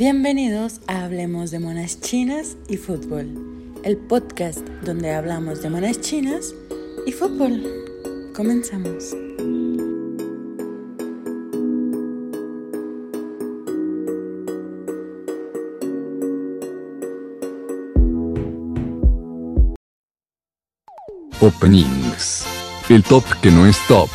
Bienvenidos a Hablemos de Monas Chinas y Fútbol, el podcast donde hablamos de monas chinas y fútbol. Comenzamos. Openings. El top que no es top.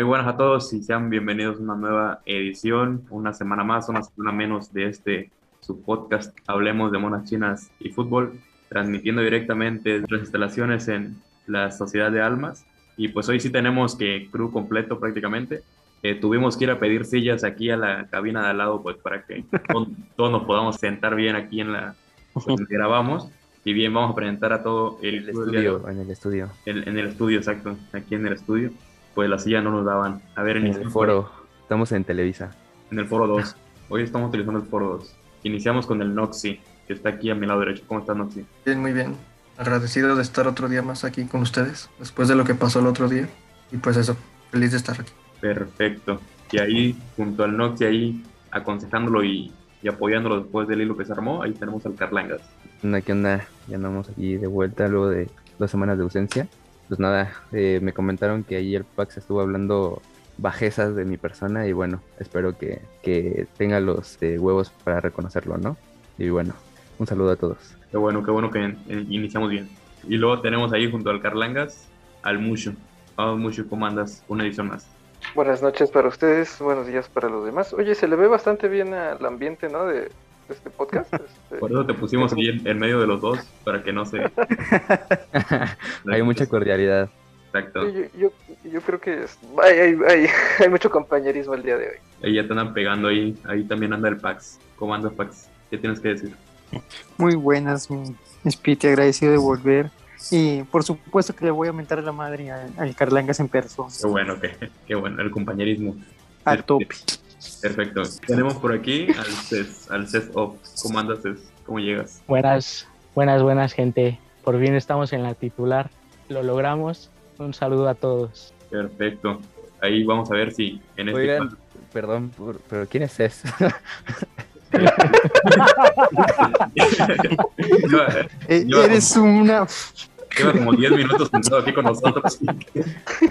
Muy buenas a todos y sean bienvenidos a una nueva edición, una semana más, una semana menos de este su podcast Hablemos de Monas Chinas y Fútbol, transmitiendo directamente las instalaciones en la Sociedad de Almas. Y pues hoy sí tenemos que crew completo prácticamente. Eh, tuvimos que ir a pedir sillas aquí a la cabina de al lado, pues para que todos, todos nos podamos sentar bien aquí en la pues, donde grabamos. Y bien, vamos a presentar a todo el, el estudio, en el estudio. El, en el estudio, exacto, aquí en el estudio. Pues la silla no nos daban. A ver, En el foro. Estamos en Televisa. En el foro 2. Hoy estamos utilizando el foro 2. Iniciamos con el Noxi, que está aquí a mi lado derecho. ¿Cómo estás, Noxi? Bien, muy bien. Agradecido de estar otro día más aquí con ustedes, después de lo que pasó el otro día. Y pues eso, feliz de estar aquí. Perfecto. Y ahí, junto al Noxi, ahí aconsejándolo y, y apoyándolo después del hilo que se armó, ahí tenemos al Carlangas. Onda, ¿qué onda? Ya andamos aquí de vuelta luego de dos semanas de ausencia. Pues nada, eh, me comentaron que ahí el Pax estuvo hablando bajezas de mi persona y bueno, espero que, que tenga los eh, huevos para reconocerlo, ¿no? Y bueno, un saludo a todos. Qué bueno, qué bueno que eh, iniciamos bien. Y luego tenemos ahí junto al Carlangas al Mushu. Vamos, Mushu, ¿cómo andas? Una edición más. Buenas noches para ustedes, buenos días para los demás. Oye, se le ve bastante bien al ambiente, ¿no? De, de este podcast. Este, Por eso te pusimos ahí en, en medio de los dos, para que no se... Hay mucha cordialidad. Exacto. yo, yo, yo creo que es- hay, hay, hay, hay mucho compañerismo el día de hoy. Ahí ya te andan pegando ahí. Ahí también anda el Pax. ¿Cómo andas, Pax? ¿Qué tienes que decir? Muy buenas, mi Spiti, agradecido de volver. Y por supuesto que le voy a aumentar la madre al, al Carlangas en persona, Qué bueno, qué, qué bueno, el compañerismo. a tope. Perfecto. Tenemos por aquí al CES, al CES Off. ¿Cómo andas, CES? ¿Cómo llegas? Buenas, buenas, buenas, gente. Por fin estamos en la titular. Lo logramos. Un saludo a todos. Perfecto. Ahí vamos a ver si en este Oigan, caso- perdón, por- pero ¿quién es Eh, Yo- eres una... lleva como 10 minutos sentado aquí con nosotros.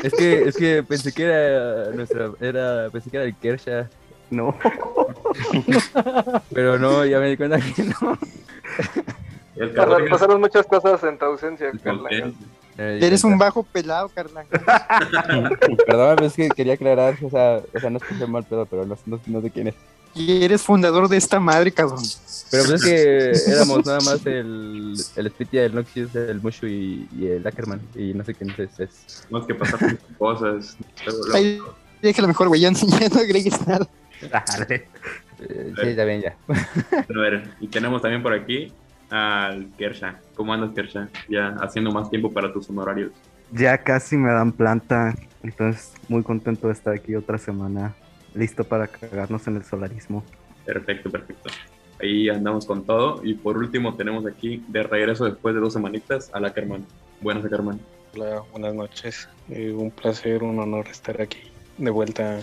es que, es que pensé que era nuestra, era, pensé que era el Kersha. No. Pero no, ya me di cuenta que no. El Pasaron, Carlangas, pasaron muchas cosas en tu ausencia. Carlangas. Eres un bajo pelado, Carlangas. Perdón, es que quería aclarar, o sea, o sea no es que sea mal pedo, pero no, no, no sé quién es. Y eres fundador de esta madre, cabrón. Pero pues es que éramos nada más el, el Spitia, el Noxus, el Mushu y, y el Ackerman, y no sé quién es. es. Tenemos que pasar muchas cosas. Ahí, déjalo mejor, güey, ya, ya no agregues nada. Eh, sí, ya bien, ya. A ver, y tenemos también por aquí al Kersha. ¿Cómo andas, Kersha? Ya haciendo más tiempo para tus honorarios. Ya casi me dan planta, entonces muy contento de estar aquí otra semana, listo para cagarnos en el solarismo. Perfecto, perfecto. Ahí andamos con todo. Y por último tenemos aquí de regreso después de dos semanitas al Ackerman. Buenas, Ackerman. Hola, buenas noches. Eh, un placer, un honor estar aquí de vuelta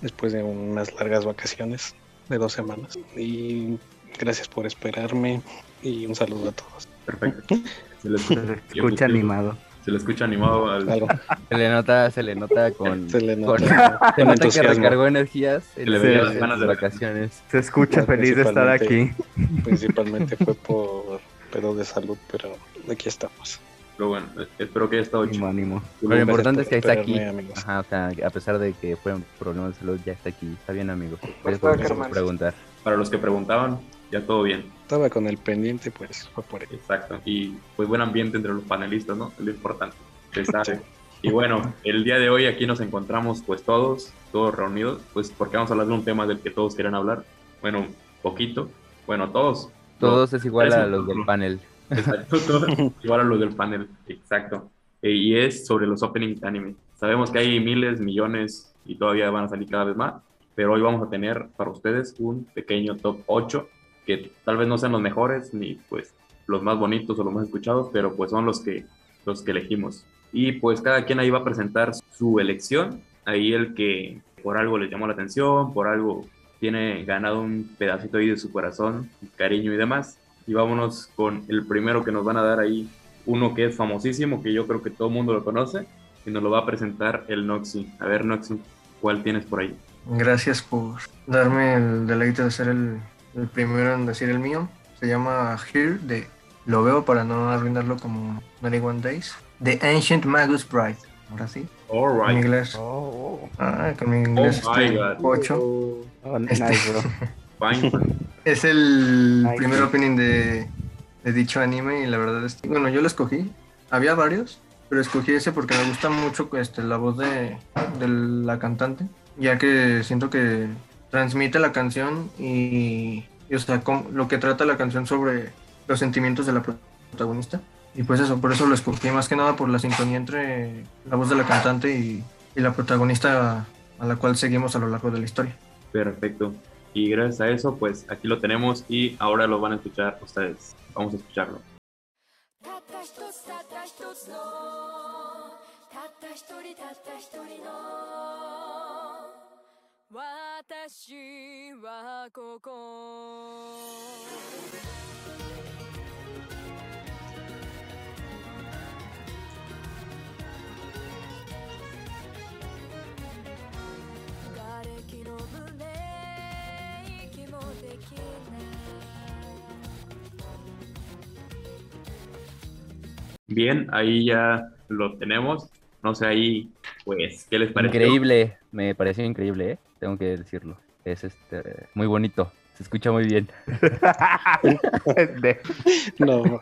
después de unas largas vacaciones de dos semanas. Y gracias por esperarme y un saludo a todos. Perfecto. Se le escucha, escucha animado. Se le escucha animado al... Claro, Se le nota, se le nota con. se le con- nota se con nota que recargó energías Se en le veía en las ganas de- vacaciones. Se escucha feliz de estar aquí. principalmente fue por pedo de salud, pero aquí estamos. Pero bueno, espero que haya estado Ánimo, chido. ánimo. Lo importante es que está aquí. Amigos. Ajá, o sea, a pesar de que fue un problema de salud, ya está aquí. Está bien, amigo. Gracias Pues, por preguntar. Para los que preguntaban, ya todo bien. Estaba con el pendiente, pues fue por ello. Exacto. Y pues buen ambiente entre los panelistas, ¿no? Es lo importante. Se sabe. Y bueno, el día de hoy aquí nos encontramos pues todos, todos reunidos, pues porque vamos a hablar de un tema del que todos quieren hablar. Bueno, poquito. Bueno, todos. Todos es igual a los del panel. Exacto, todos. Igual a los del panel. Exacto. Eh, y es sobre los openings de anime. Sabemos que hay miles, millones y todavía van a salir cada vez más. Pero hoy vamos a tener para ustedes un pequeño top 8 que tal vez no sean los mejores ni pues los más bonitos o los más escuchados, pero pues son los que los que elegimos. Y pues cada quien ahí va a presentar su elección. Ahí el que por algo les llamó la atención, por algo tiene ganado un pedacito ahí de su corazón, cariño y demás. Y vámonos con el primero que nos van a dar ahí, uno que es famosísimo, que yo creo que todo el mundo lo conoce, y nos lo va a presentar el Noxy. A ver, Noxy, ¿cuál tienes por ahí? Gracias por darme el deleite de ser el, el primero en decir el mío. Se llama Here, de lo veo para no arruinarlo como 91 Days. The Ancient Magus Bride. Ahora sí. All En inglés. Oh, Ah, con mi inglés Oh my este, God. 8. oh, Este- nice, bro. Fine. Es el primer opening de, de dicho anime y la verdad es que, bueno, yo lo escogí. Había varios, pero escogí ese porque me gusta mucho este, la voz de, de la cantante, ya que siento que transmite la canción y, y, o sea, cómo- lo que trata la canción sobre los sentimientos de la protagonista. Y pues eso, por eso lo escogí más que nada por la sintonía entre la voz de la cantante y, y la protagonista a la cual seguimos a lo largo de la historia. Perfecto. Y gracias a eso, pues aquí lo tenemos y ahora lo van a escuchar ustedes. Vamos a escucharlo. 私はここ瓦礫の胸息もできない Bien, ahí ya lo tenemos. No sé ahí, pues, ¿qué les pareció? Increíble, me pareció increíble, ¿eh? tengo que decirlo. Es este muy bonito, se escucha muy bien. No,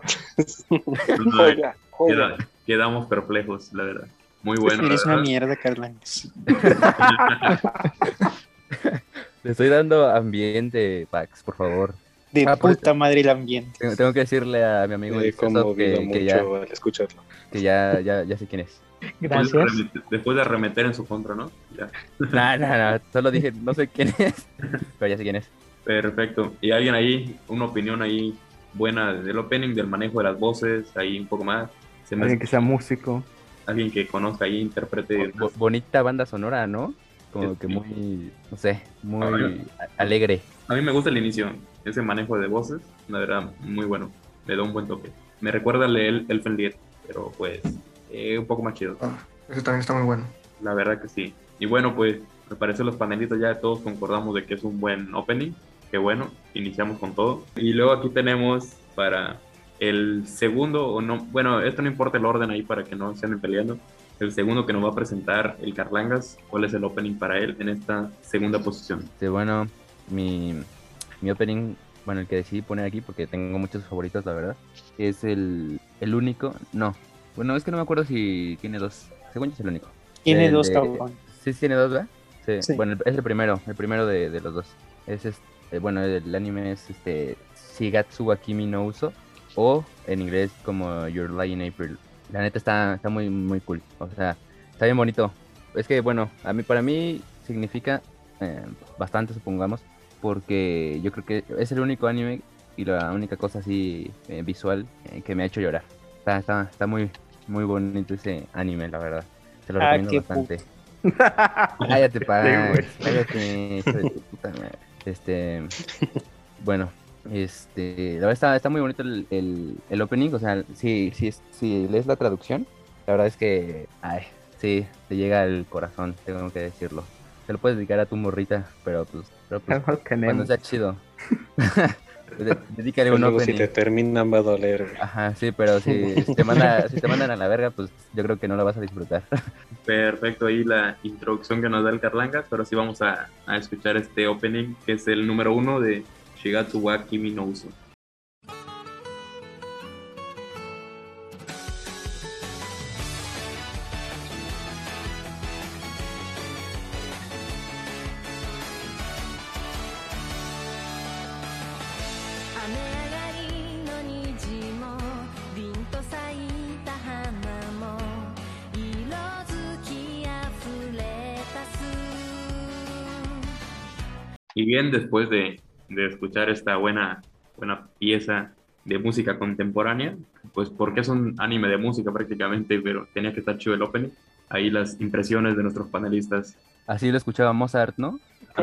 joya, joya. quedamos perplejos, la verdad. Muy bueno. Eres una mierda, Carlangas. Le estoy dando ambiente, Pax, por favor. De Ah, pues- puta madre el ambiente. Tengo, tengo que decirle a mi amigo que, mucho ya, al escucharlo. que ya, ya, ya sé quién es. Después de, Gracias. arremeter, después de arremeter en su contra, ¿no? Ya. No, no, no, solo dije, no sé quién es, pero ya sé quién es. Perfecto. ¿Y alguien ahí, una opinión ahí buena del opening, del manejo de las voces, ahí un poco más? Se me Alguien hace- que sea músico. alguien que conozca ahí, interprete. Bo- bonita banda sonora, ¿no? Como que muy, no sé, muy Ay. alegre. A mí me gusta el inicio, ese manejo de voces, la verdad, muy bueno. Le da un buen toque. Me recuerda al de El- Elfen Lied, pero pues eh, un poco más chido. Ah, ese también está muy bueno. La verdad que sí. Y bueno, pues me parece los panelitos ya todos concordamos de que es un buen opening. Qué bueno, iniciamos con todo. Y luego aquí tenemos para el segundo, o no, bueno, esto no importa el orden ahí para que no se anden peleando. El segundo que nos va a presentar el Carlangas, ¿cuál es el opening para él en esta segunda posición? Este, bueno, mi, mi opening, bueno, el que decidí poner aquí, porque tengo muchos favoritos, la verdad, es el, el único, no, bueno, es que no me acuerdo si tiene dos, según yo es el único. Tiene El dos, de- cabrón. Sí, tiene dos, ¿verdad? Sí, Sí. bueno, es el primero, el primero de, de los dos. Es este, bueno, el anime es este, Shigatsu wa Kimi no Uso, o en inglés como Your Lie in April. La neta está, está muy, muy cool, o sea, está bien bonito. Es que, bueno, a mí, para mí significa eh, bastante, supongamos, porque yo creo que es el único anime y la única cosa así eh, visual eh, que me ha hecho llorar. Está, está, está muy, muy bonito ese anime, la verdad. Se lo Ah, recomiendo qué bastante. Cállate, pa. güey. Cállate, hijo de tu puta madre. Este. Bueno, este. La verdad está, está muy bonito el, el, el opening. O sea, si, si, es- si lees la traducción, la verdad es que. Ay, sí, te llega al corazón, tengo que decirlo. Te lo puedes dedicar a tu morrita, pero pues. Pero pues cuando sea chido. De- Dedícale un Luego si te terminan va a doler. Ajá, sí, pero si, te manda, si te mandan a la verga, pues yo creo que no lo vas a disfrutar. Perfecto, ahí la introducción que nos da el Carlangas, pero sí vamos a, a escuchar este opening que es el número uno de Shigatsu wa Kimi no Uso. Bien, después de, de escuchar esta buena, buena pieza de música contemporánea, pues porque es un anime de música prácticamente, pero tenía que estar chido el opening. Ahí las impresiones de nuestros panelistas. así lo escuchaba Mozart, ¿no? A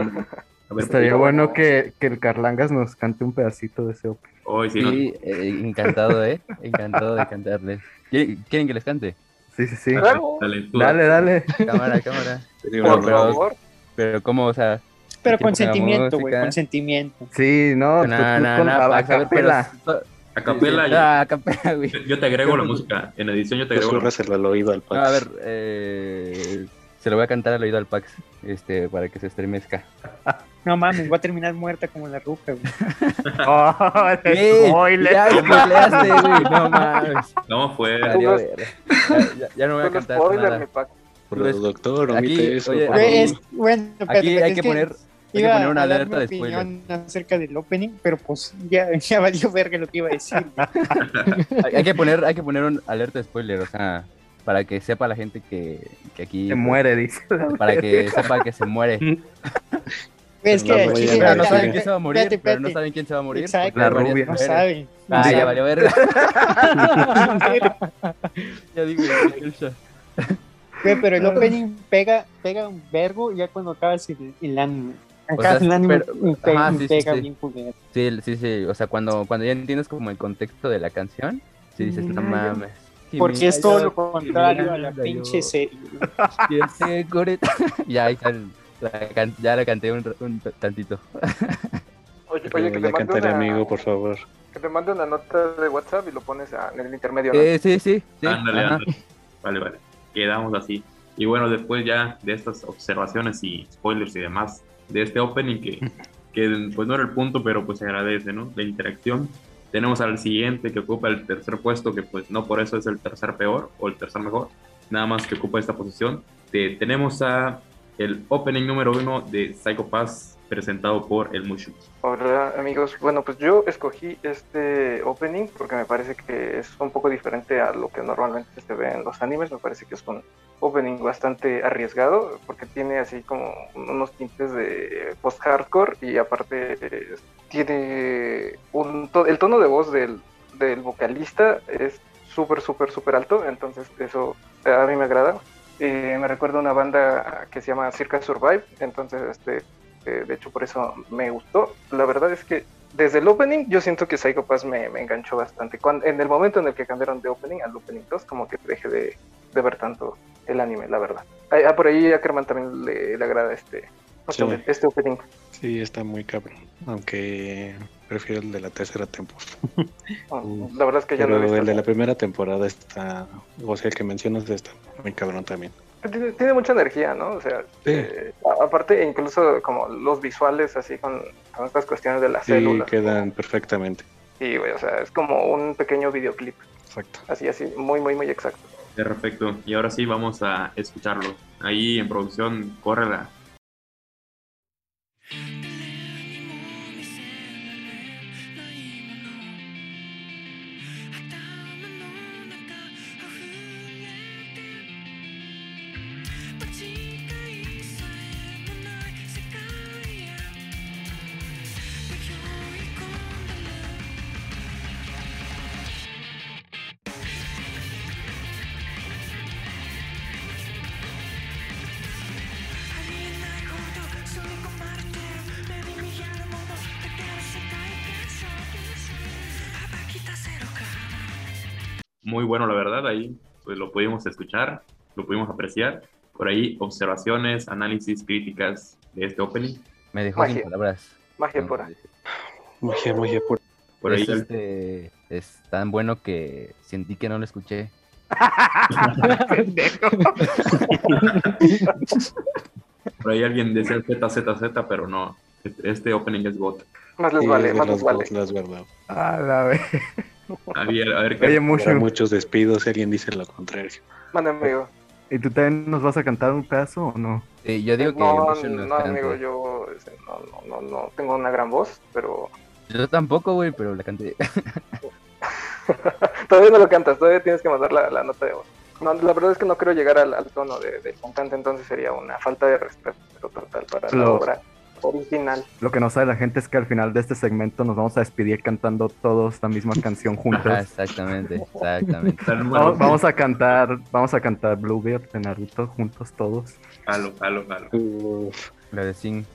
ver, Estaría pues, bueno que, que el Carlangas nos cante un pedacito de ese open. Hoy sí, no- Sí, eh, encantado, ¿eh? Encantado de cantarles. ¿Quieren que les cante? Sí, sí, sí. Dale, Dale, dale. Cámara, cámara. Por pero- favor. Pero ¿cómo, o sea? Pero con sentimiento, güey, con sentimiento. Sí, no, tú- No, tú no, con la Pax, a capela, yo- Ah, a capela, güey. yo te agrego la música. En edición yo te agrego la música. Susurraselo al oído al No, Pax. a ver, eh, se lo voy a cantar al oído al Pax, este, para que se estremezca. No mames, voy a terminar muerta como la ruca, güey. Oh, el ¡Ey! spoiler. Ya spoileaste, güey, no mames. No, fue. Ya, ya- ya no voy a cantar spoiler, mi nada. Pues, lo doctor, aquí, omite eso. oye, por Güey, favor. es, bueno, Aquí hay es que poner, hay que iba poner una a dar alerta mi de spoiler. opinión acerca del opening, pero pues ya, ya valió verga lo que iba a decir. güey. Hay, hay que poner, hay que poner un alerta de spoiler, o sea, para que sepa la gente que, que aquí. Se muere, dice. Para que sepa que se muere. Güey, es que No, chile, saben quién se va a morir, Espérate, pero no saben quién se va a morir. Exacto. La rubia. No mujeres. saben. no Ah, ya valió verga. ya digo, ya. Pero el opening pega, pega un vergo ya cuando acabas el, el anime. O Acabas sea, el anime pero- y pe- ajá, y sí, sí, pega sí. bien. Sí, sí, sí. O sea, cuando, cuando ya entiendes como el contexto de la canción, sí dices, no mames. Porque es todo lo contrario a la pinche serie. ya, ahí está el- la ya la canté un, un tantito. Oye, oye, que te mande una, amigo, por favor. que te mande una nota de WhatsApp y lo pones a- en el intermedio, ¿no? Eh, sí, sí, sí. Ándale, ajá. ándale. Vale, vale. Quedamos así. Y bueno, después ya de estas observaciones y spoilers y demás de este opening que, que pues no era el punto, pero pues se agradece, ¿no? La interacción. Tenemos al siguiente que ocupa el tercer puesto, que pues no por eso es el tercer peor o el tercer mejor, nada más que ocupa esta posición. Te- tenemos a el opening número uno de Psycho Pass presentado por el Mushu. Hola amigos, bueno pues yo escogí este opening porque me parece que es un poco diferente a lo que normalmente se ve en los animes, me parece que es un opening bastante arriesgado porque tiene así como unos tintes de post-hardcore y aparte tiene un el tono de voz del, del vocalista es súper súper súper alto, entonces eso a mí me agrada. Eh, me recuerda una banda que se llama Circa Survive, entonces este eh, de hecho por eso me gustó. La verdad es que desde el opening yo siento que Psycho Pass me, enganchó bastante. Cuando, en el momento en el que cambiaron de opening al opening 2, como que dejé de, de ver tanto el anime, la verdad. Ah, ah, por ahí a Ackerman también le, le agrada este, Sí. este opening. Sí, está muy cabrón. Aunque prefiero el de la tercera temporada. Bueno, la verdad es que ya no Pero he visto. el de la primera temporada está. O sea, el que mencionas está muy cabrón también. Tiene, tiene mucha energía, ¿no? O sea, Sí. eh, aparte incluso como los visuales así con, con estas cuestiones de las Sí, células. quedan perfectamente. Sí, güey, o sea, es como un pequeño videoclip. Exacto. Así, así, muy, muy, muy exacto. Perfecto. Y ahora sí vamos a escucharlo. Ahí en producción, córrela. Muy bueno, la verdad. Ahí pues lo pudimos escuchar, lo pudimos apreciar. Por ahí, observaciones, análisis, críticas de este opening. Me dejó Magia. sin palabras. Magia pura. Magia, magia pura. Por ahí, es, este, es tan bueno que sentí que no lo escuché. por ahí alguien decía ZZZ, pero no. Este, este opening es GOT. Más les Sí, vale, de más las les vale. dos, las verdad. A la vez. A ver, a ver qué. Oye, Habrá Mushu, muchos despidos si alguien dice lo contrario. Mande, amigo. ¿y tú también nos vas a cantar un pedazo o no? Sí, yo digo que no, no, amigo, yo este, no, no, no, no tengo una gran voz, pero Yo tampoco, güey, pero la canté. todavía no lo cantas, todavía tienes que mandar la, la nota de voz. No, la verdad es que no creo llegar al, al tono de, del cantante, entonces sería una falta de respeto total para la obra. Original. Lo que no sabe la gente es que al final de este segmento nos vamos a despedir cantando todos la misma canción juntos. Ajá, exactamente, exactamente. Vamos, vamos a cantar, vamos a cantar Bluebeard de Naruto juntos todos. Jalo, jalo, jalo. Uf, Lo de Sing.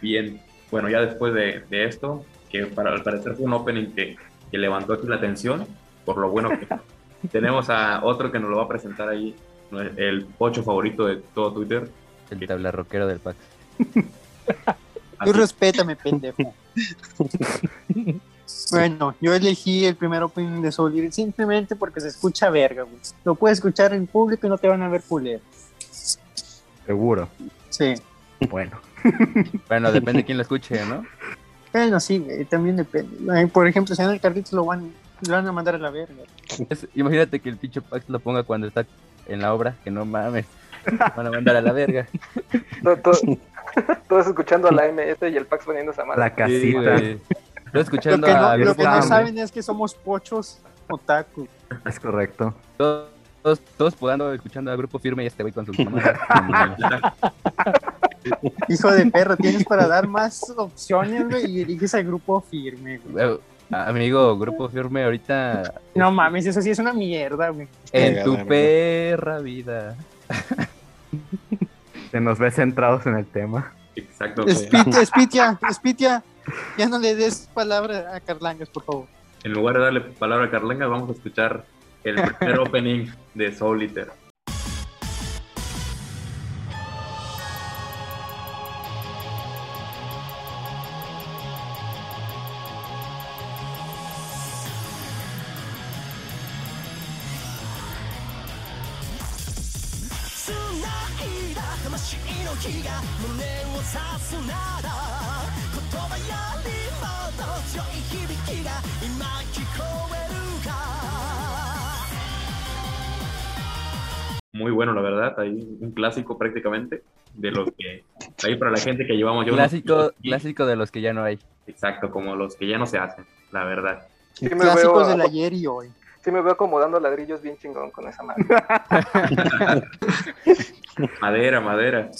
Bien, bueno, ya después de, de esto, que para al parecer fue un opening que, que levantó aquí la atención, por lo bueno que tenemos a otro que nos lo va a presentar ahí, el, el pocho favorito de todo Twitter. El tabla rockero del Pax. Tú respétame, pendejo. Bueno, yo elegí el primer opening de Soul Eater simplemente porque se escucha verga, güey. Lo puedes escuchar en público y no te van a ver culero. Seguro. Sí. Bueno. Bueno, depende de quién lo escuche, ¿no? Bueno, sí, güey, también depende. Por ejemplo, si en el carrito lo van, lo van a mandar a la verga. Es- imagínate que el pinche Pax lo ponga cuando está en la obra, que no mames. Van a mandar a la verga. To- to- Todos escuchando a la MS y el Pax poniendo esa madre. La Sí, casita. güey. Estoy Lo escuchando que, no, a lo que no saben es que somos pochos otaku. es correcto. todos, todos, todos jugando, escuchando a Grupo Firme y este güey con su. Hijo de perro, tienes para dar más opciones, güey, y eliges al grupo firme, güey. Amigo, Grupo Firme ahorita No mames, eso sí es una mierda, güey. en tu perra vida. Se nos ve centrados en el tema. Exacto. Spitia, Spitia, Spitia, ya no le des palabra a Carlangas, por favor. En lugar de darle palabra a Carlenga, vamos a escuchar el primer opening de Soul Eater. Clásico prácticamente de los que. Ahí para la gente que llevamos unos Clásico, clásico de los que ya no hay. Exacto, como los que ya no se hacen, la verdad. Sí me, Clásicos veo, del ayer y hoy. sí me veo acomodando ladrillos bien chingón con esa madre. Madera, madera.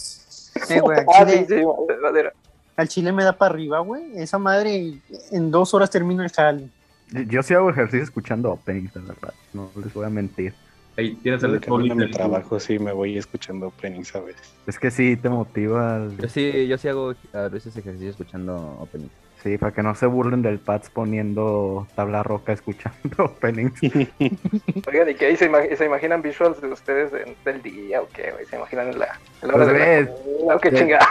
Eh, güey, al, Ah, sí, chile, sí, madera. al chile me da para arriba, güey. Esa madre en dos horas termino el jale. Yo, yo sí hago ejercicio escuchando openings, de verdad. No les voy a mentir. Ahí tienes el de mi trabajo, sí, me voy escuchando openings a veces. Es que sí te motiva. el- Yo sí, yo sí hago a veces ejercicio escuchando opening. Sí, para que no se burlen del Pats poniendo tabla roca escuchando openings. Oigan, ¿y qué ahí se, se imaginan visuals de ustedes de- del día o qué? güey? ¿Se imaginan en la, en la hora Pues de la qué Sí. chingados?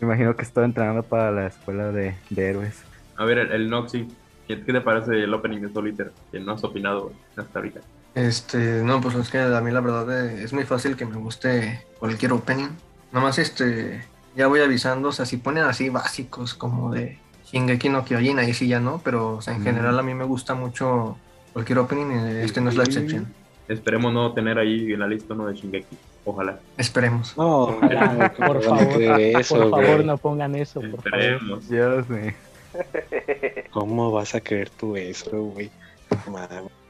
Me imagino que estoy entrenando para la escuela de, de héroes. A ver, el, el Noxy. ¿Qué te parece el opening de Eater? Que no has opinado hasta ahorita. Este, no, pues es que a mí la verdad eh, es muy fácil que me guste cualquier opening. Nada más este, ya voy avisando, o sea, si ponen así básicos como de Shingeki no Kyojin, ahí sí ya no, pero o sea, en Mm. general a mí me gusta mucho cualquier opening y este no es la excepción. Esperemos no tener ahí en la lista uno de Shingeki. Ojalá. Esperemos. No, Ojalá, ¿cómo por favor, eso, por favor, no pongan eso, por favor. Esperemos. Ya sé. ¿Cómo vas a creer tú eso, güey?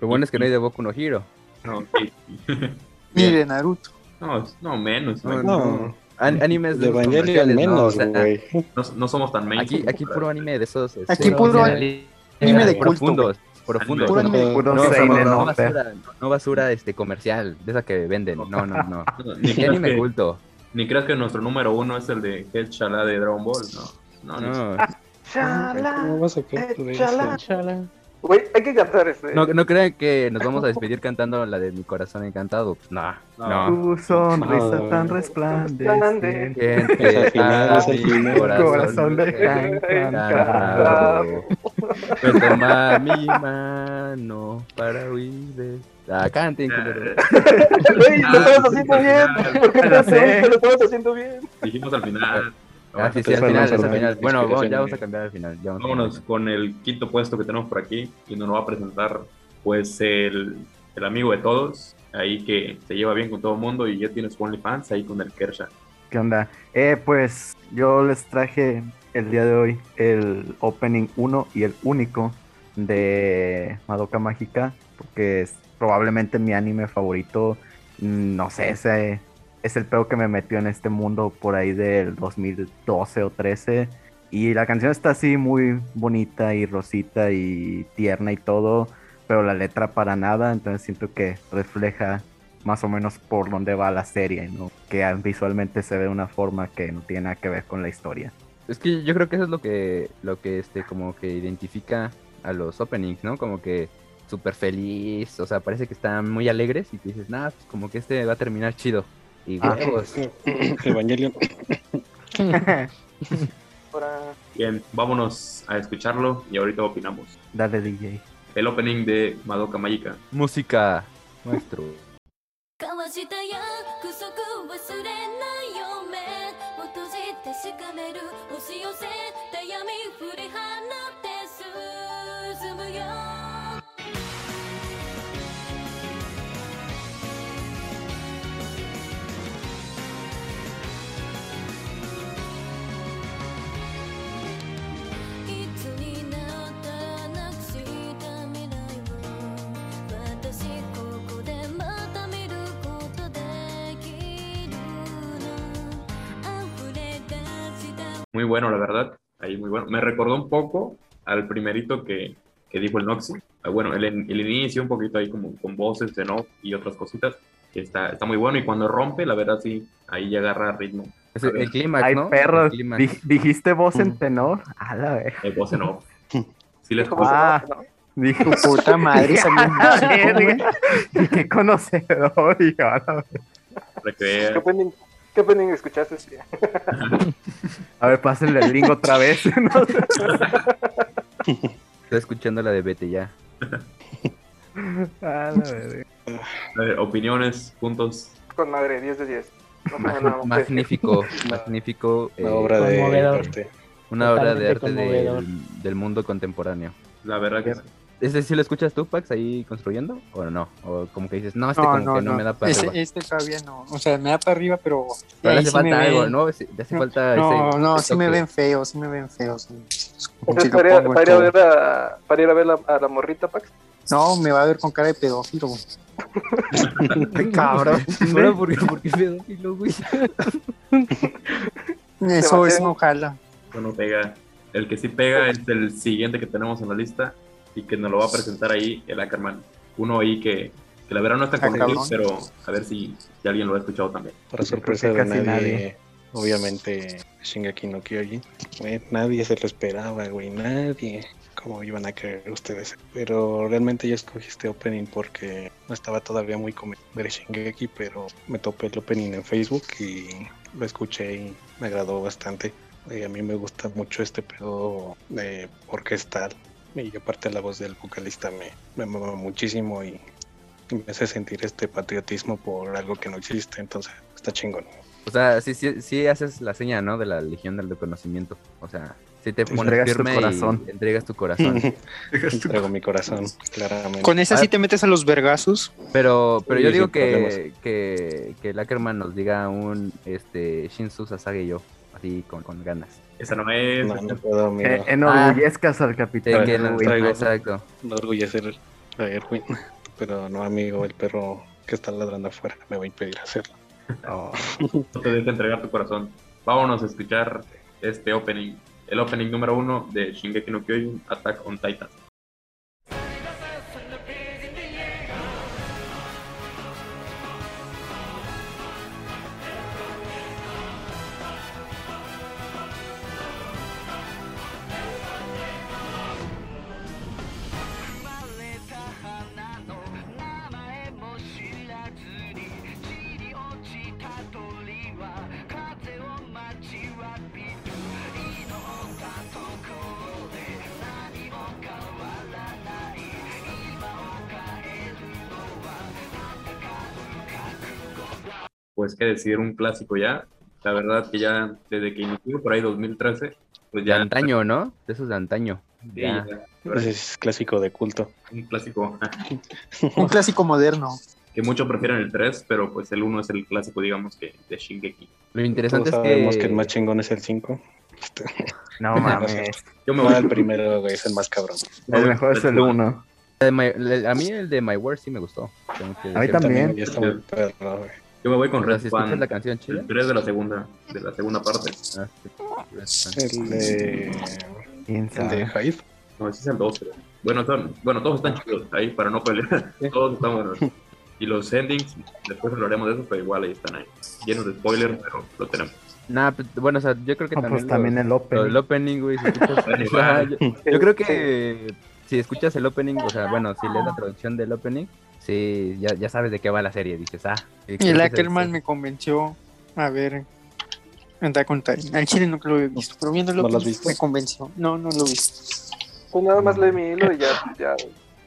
Lo bueno es que no hay de Boku no Hero. No, sí. Ni de Naruto. no, no, menos. No, no, No, An- animes de Evangelion comerciales, ¿no? O menos, sea, güey. no, no somos tan mainstream. aquí, aquí puro anime de esos. Aquí puro anime de culto, profundos, no, no, seinen, no, ¿no? basura, no basura este comercial, de esa que venden. No, no, no. Ni Ni anime que, culto. ni creas que nuestro número uno es el de Head Shala de Dragon Ball. No, no, no. No, Chala, ¿Cómo vas a échala. eso? Chala. Güey, hay que cantar este. no, no crean que nos vamos a despedir cantando la de Mi Corazón Encantado. Pues, no, no. Tu sonrisa No. tan resplandeciente. Pues mi. Corazón de encantado. Me toma mi mano para huir de... Ah, canten, culero. Güey, lo estamos haciendo bien. ¿Por qué te lo estamos haciendo bien? Dijimos al final. Ah, sí, sí, al final, al final. Bueno, vamos- ya vamos a cambiar al final. ya Vámonos cambiar. con el quinto puesto que tenemos por aquí y nos lo va a presentar pues el, el amigo de todos, ahí que se lleva bien con todo el mundo y ya tiene su OnlyFans ahí con el Kersha. ¿Qué onda? Eh, pues yo les traje el día de hoy el opening 1 y el único de Madoka Mágica, porque es probablemente mi anime favorito. No sé, ese, es el peor que me metió en este mundo por ahí del 2012 o 13. Y la canción está así muy bonita y rosita y tierna y todo, pero la letra para nada, entonces siento que refleja más o menos por dónde va la serie, ¿no? Que visualmente se ve una forma que no tiene nada que ver con la historia. Es que yo creo que eso es lo que, lo que este, como que identifica a los openings, ¿no? Como que súper feliz, o sea, parece que están muy alegres y tú dices, nada, pues como que este va a terminar chido. Y Ah. huevos. Evangelion. Ahora, Bien, vámonos a escucharlo y ahorita opinamos. Dale DJ. El opening de Madoka Magica. Música, maestro. 交わした約束忘れないよ目を閉じてしかめる押し寄せた闇振り放って進むよ Muy bueno, la verdad. Ahí muy bueno. Me recordó un poco al primerito que, que dijo el Noxy. Ah, Bueno, el, el inicio un poquito ahí como con voces de no y otras cositas. Está, está muy bueno y cuando rompe, la verdad sí, ahí ya agarra ritmo. Es el, el clímax, Ay, ¿no? perro, El clímax. dij- dijiste voz en Mm. tenor. A la vez. El voz en off. Sí les ¿cómo se Ah. no? Tu puta madre salió un "A músico, la güey. verga". Y qué conocedor. y a la vez. ¿Qué opening, escuchaste? A ver, pásenle el link otra vez. No. Estoy escuchando la de Vete ya. A la verga. A ver, opiniones, puntos. Con madre, 10 de 10. No magnífico, magnífico. Una eh, obra de arte. una obra de arte del, del mundo contemporáneo. La verdad que sí. ¿Ese sí lo escuchas tú, Pax, ahí construyendo? ¿O no? ¿O como que dices, no, este No, como no, que no, no. me da para Este, arriba? este todavía no. O sea, me da para arriba, pero. Pero le hace sí falta algo, ven- ¿no? Le hace No, falta No, ese... no, ese sí me ven feos, sí me ven feos. Entonces, para, ir a- pongo para ir a todo. ver a, para ir a ver la- a la morrita, Pax. No, me va a ver con cara de pedófilo. Cabrón. Ahora, ¿por qué, por qué pedófilo, güey? Eso no jala. Eso no pega. El que sí pega es el siguiente que tenemos en la lista y que nos lo va a presentar ahí el Ackerman. Uno ahí que, que la verdad no está Ah, cabrón. pero a ver si, si alguien lo ha escuchado también. Para sorpresa de casi nadie, nadie. obviamente Shingeki no Kyojin. Güey, nadie se lo esperaba, güey, nadie. ¿Cómo iban a creer ustedes? Pero realmente yo escogí este opening porque no estaba todavía muy convencido de Shingeki, pero me topé el opening en Facebook y lo escuché y me agradó bastante. Y a mí me gusta mucho este pedo eh, orquestal. Y aparte la voz del vocalista me, me muchísimo y y me hace sentir este patriotismo por algo que no existe, entonces está chingón. O sea, sí, sí, sí haces la seña, ¿no? De la Legión del Reconocimiento. O sea, sí te pones Entregas tu firme corazón. y entregas tu corazón. Traigo mi corazón, claramente. Con esa sí te metes a los vergazos. Pero, pero yo digo que, que, que el Ackerman nos diga un este, Shinsu Sasage yo, así con, con ganas. Esa no es. No, no puedo, Que amigo. enorgullezcas al capitán. que no- güey. traigo- exacto. No orgullecer a Erwin, pero no, amigo, el perro que está ladrando afuera me va a impedir hacerlo. Oh. No te dejes entregar tu corazón. Vámonos a escuchar este opening. El opening número uno de Shingeki no Kyojin, Attack on Titan. Decir, un clásico ya. La verdad que ya desde que inició por ahí 2013, pues De ya antaño, ¿no? De esos de antaño. Sí, Ya. Ese es clásico de culto. un clásico Un clásico moderno. que muchos prefieren el 3, pero pues el 1 es el clásico, digamos, que de Shingeki. Lo interesante Todos es sabemos que... que... el más chingón es el 5. No mames. Yo me No, voy el primero, güey, es el más cabrón. El mejor es el uno. de My- le- a mí el de My Word sí me gustó. tengo que A mí decir. también. Yo me voy con Red Band. la canción chida. El 3 de la segunda, de la segunda parte. Ah, sí. El de, ¿Quién el de? Hive. No, ese es el 2. creo. Bueno, son- bueno, todos están chidos ahí para no pelear. Todos están buenos. Y los endings, después hablaremos de eso, pero igual ahí están ahí. Llenos de spoilers, pero lo tenemos. Nah, pues, bueno, o sea, yo creo que No, también, pues también los- el lo Open. del opening, güey, si escuchas- o sea, yo, yo creo que si escuchas el opening, o sea, bueno, si lees la traducción del opening, sí, ya, ya sabes de qué va la serie, dices, ah. Y el Ackerman me convenció a ver Attack on Titan. Al chile nunca lo he visto, pero viéndolo ¿No lo has visto? me convenció. No, no lo he visto. Pues nada más lee mi hilo y ya, ya.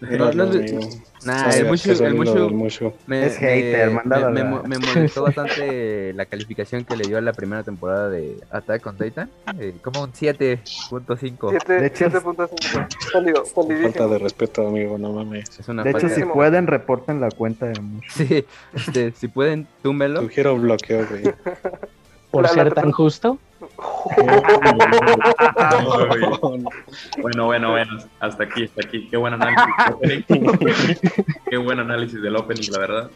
No, no. Nah, el Mushu, el Mushu me, Es hater, me- me, me, me molestó bastante la calificación que le dio a la primera temporada de Attack on Titan, eh, como un 7.5. Siete, De hecho, siete puntos cinco. Sólido, Falta solidísimo. de respeto, amigo, no mames. Es una De hecho, si de- pueden, reporten la cuenta de Mushu. Sí, este, si pueden, túmbelo. Sugiero bloqueo, güey. Por La- la- ser tan justo. Bueno, bueno, bueno, hasta aquí, hasta aquí. Qué buen análisis del opening. Qué buen análisis del opening, la verdad.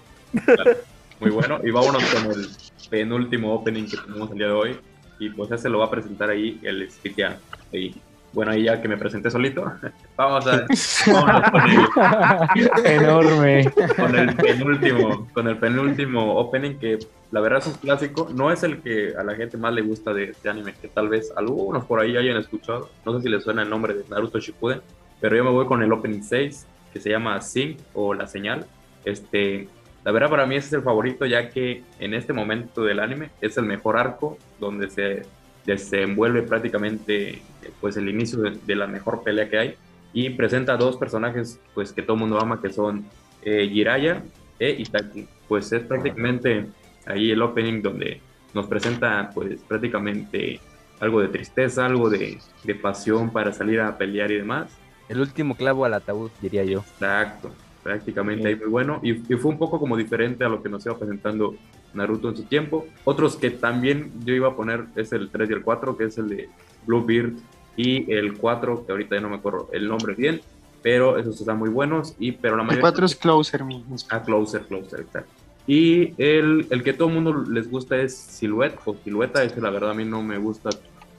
Muy bueno. Y vámonos con el penúltimo opening que tenemos el día de hoy. Y pues ese lo va a presentar ahí el Spitia. Ahí. Bueno, ahí ya que me presenté solito, vamos a con el, Enorme. con el penúltimo, con el penúltimo opening que la verdad es un clásico, no es el que a la gente más le gusta de este anime, que tal vez algunos por ahí hayan escuchado, no sé si les suena el nombre de Naruto Shippuden, pero yo me voy con el opening 6, que se llama Sing o La Señal. Este, la verdad para mí ese es el favorito, ya que en este momento del anime es el mejor arco donde se desenvuelve prácticamente pues el inicio de, de la mejor pelea que hay y presenta dos personajes pues que todo el mundo ama que son eh, Jiraiya e Itaki. Pues es prácticamente ahí el opening donde nos presenta pues prácticamente algo de tristeza, algo de, de pasión para salir a pelear y demás. El último clavo al ataúd, diría yo. Exacto, prácticamente ahí muy bueno. Y, y fue un poco como diferente a lo que nos iba presentando Naruto en su tiempo. Otros que también yo iba a poner es el 3 y el 4, que es el de Bluebeard y el 4, que ahorita ya no me acuerdo el nombre bien, pero esos están muy buenos. Y, pero la El mayoría... 4 es Closer, mi. Ah, Closer, Closer, exacto. Y el, el que todo el mundo les gusta es Silhouette o Silueta, ese la verdad a mí no me gusta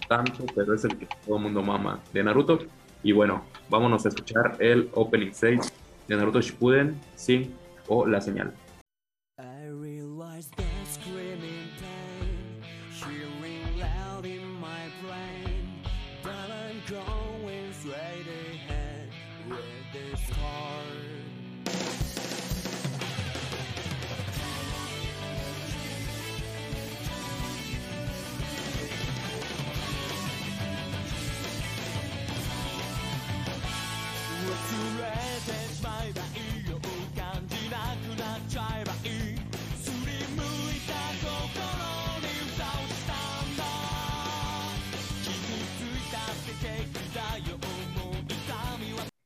tanto, pero es el que todo el mundo mama de Naruto. Y bueno, vámonos a escuchar el Opening 6 de Naruto Shippuden, Sing o La Señal.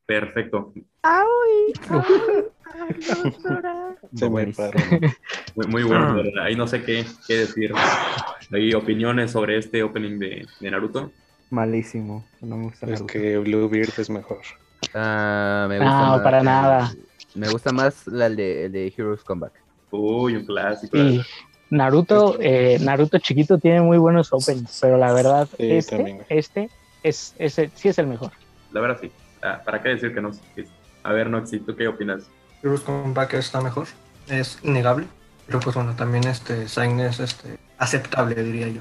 Perfecto. Se paró. Muy, muy bueno, de verdad. Ahí no sé qué, qué decir. Hay opiniones sobre este opening de, de Naruto. Malísimo. No me gusta Es Naruto. que Bluebeard es mejor. Ah, me gusta No, más- para nada. Me gusta más la el de, el de Heroes Comeback. Uy, un clásico. Y Naruto, eh, Naruto chiquito tiene muy buenos openings, pero la verdad, Sí, este, también. este es, ese, sí es el mejor. La verdad sí. Ah, ¿Para qué decir que no? A ver, Noxy, ¿tú qué opinas? Heroes Comeback está mejor, es innegable, pero pues bueno, también este Sign es este, aceptable, diría yo.